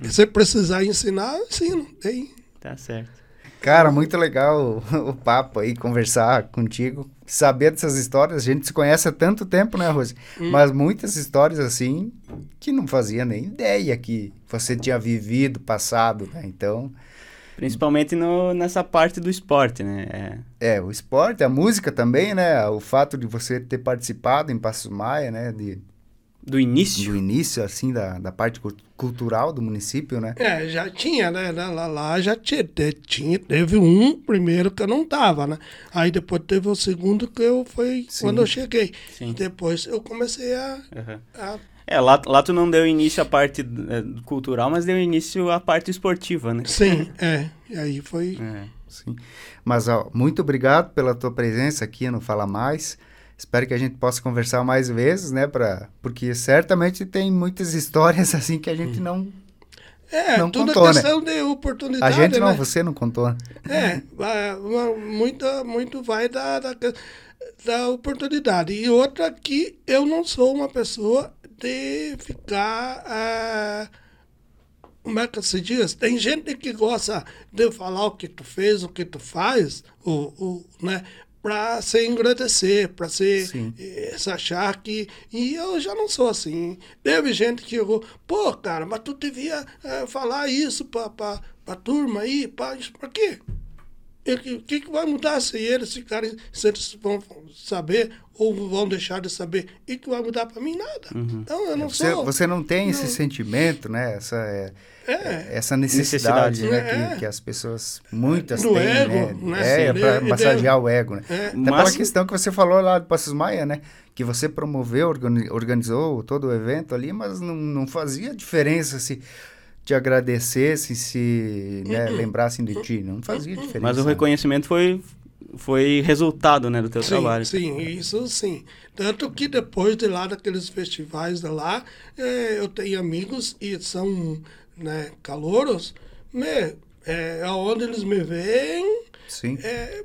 Se precisar ensinar, ensino. Tem. Tá certo. Cara, muito legal o, o, papo aí, conversar contigo, saber dessas histórias. A gente se conhece há tanto tempo, né, Rose? Hum. Mas muitas histórias assim que não fazia nem ideia que você tinha vivido, passado, né? Então, Principalmente no, nessa parte do esporte, né? É. é. o esporte, a música também, né? O fato de você ter participado em Passos Maia, né? De, do início? Do início, assim, da, da parte cultural do município, né? É, já tinha, né? Lá, lá já tinha, tinha, teve um primeiro que eu não tava, né? Aí depois teve o segundo que eu foi Sim. quando eu cheguei. Sim. Depois eu comecei a, uhum. a é, lá, lá tu não deu início à parte é, cultural, mas deu início à parte esportiva, né? Sim, é. E aí foi. É, sim. Mas, ó, muito obrigado pela tua presença aqui no Fala Mais. Espero que a gente possa conversar mais vezes, né? Pra, porque certamente tem muitas histórias assim que a gente não. É, não tudo contou, é questão né? de oportunidade. A gente não, né? você não contou. É, muito, muito vai da, da, da oportunidade. E outra que eu não sou uma pessoa de ficar. É, como é que se diz? Tem gente que gosta de falar o que tu fez, o que tu faz, o, o, né? Para se engrandecer, para se, eh, se achar que. E eu já não sou assim. Teve gente que chegou, pô, cara, mas tu devia é, falar isso para a turma aí, para quê? O que, que vai mudar se eles ficarem, se eles vão saber ou vão deixar de saber? E que vai mudar para mim? Nada. Uhum. Então eu não você, sou. Você não tem não. esse sentimento, né? Essa, é, é. essa necessidade, necessidade né? É. Que, que, as pessoas, muitas Do têm, ego, né? né? É, para massagear o ego, né? É. Até Mas... pela questão que você falou lá do Passos Maia, né? Que você promoveu, organizou todo o evento ali, mas não, não fazia diferença se te agradecessem, se né, uhum. lembrassem de ti. Não fazia diferença. Mas o reconhecimento foi, foi resultado né, do teu sim, trabalho. Sim, isso sim. Tanto que depois de lá, daqueles festivais de lá, é, eu tenho amigos e são né, calouros, me, é, aonde eles me veem, Sim. É,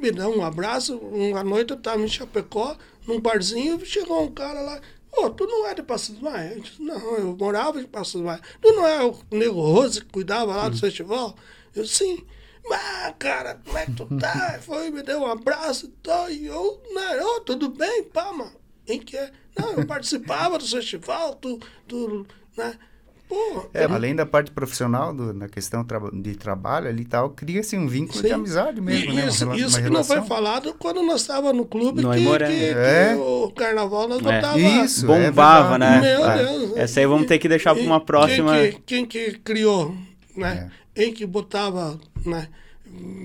me dão um abraço. Uma noite eu estava em Chapecó, num barzinho, chegou um cara lá, Ô, tu não é de Passos Maia? Eu disse, não, eu morava em Passos Maia. Tu não é o Nego Rose que cuidava lá do festival? Eu, sim. Mas, cara, como é que tu tá? Foi, me deu um abraço e tal. E eu, né, ô, tudo bem, pá, mano. Em que é? Não, eu participava do festival, tu, tu, né? Pô, É, além da parte profissional, do- na questão tra- de trabalho ali e tal, cria-se um vínculo de Sim. amizade mesmo, E né? Uma Isso, rela- isso uma que não foi falado quando nós estávamos no clube, No que, Aimoré. que, que É. o carnaval nós É. botava. Isso, é Bombava, né? verdade. Meu Ah, Deus. Essa aí vamos ter que deixar para uma próxima. Quem que, quem que criou, né? É. Em que botava, né?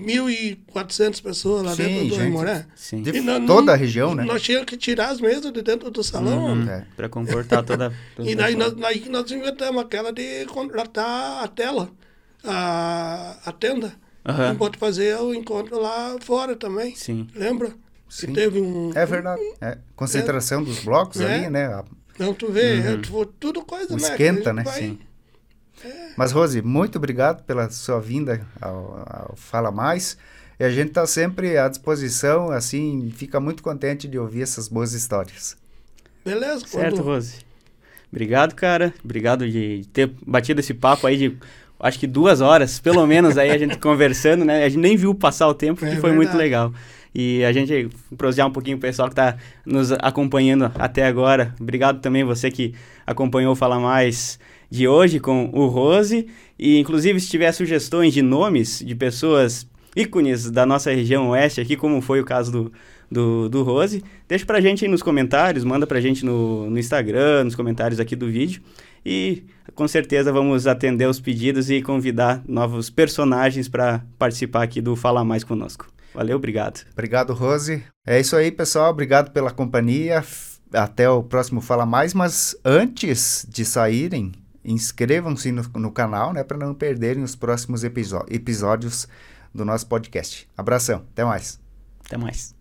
1.400 pessoas lá Sim, dentro do gente. Aimoré. Sim. De nós toda não- a região, né? Nós tínhamos que tirar as mesas de dentro do salão. Uhum. É. Para comportar toda. toda E daí nós, nós inventamos aquela de contratar a tela, a, a tenda. Aham. E pode fazer o encontro lá fora também. Sim. Lembra? Sim. Que teve um. É verdade. É. Concentração dos blocos É. ali, né? A- Não, tu vê, é, tu- tudo coisa, O né? esquenta, né? vai- Sim. Mas, Rose, muito obrigado pela sua vinda ao, ao Fala Mais. E a gente está sempre à disposição, assim, fica muito contente de ouvir essas boas histórias. Beleza? Certo, quando- Rose. Obrigado, cara. Obrigado de ter batido esse papo aí de acho que duas horas, pelo menos, aí a gente conversando, né? A gente nem viu passar o tempo, É foi muito verdade. legal. E a gente prosear um pouquinho o pessoal que está nos acompanhando até agora. Obrigado também você que acompanhou o Fala Mais de hoje com o Rose. E inclusive se tiver sugestões de nomes de pessoas ícones da nossa região oeste aqui, como foi o caso do, do, do Rose, deixa pra gente aí nos comentários, manda pra gente no, no Instagram, nos comentários aqui do vídeo. E com certeza vamos atender os pedidos e convidar novos personagens para participar aqui do Fala Mais conosco. Valeu, obrigado. Obrigado, Rose. É isso aí, pessoal. Obrigado pela companhia. Até o próximo Fala Mais. Mas antes de saírem, inscrevam-se no, no canal, né? Para não perderem os próximos episódios do nosso podcast. Abração. Até mais. Até mais.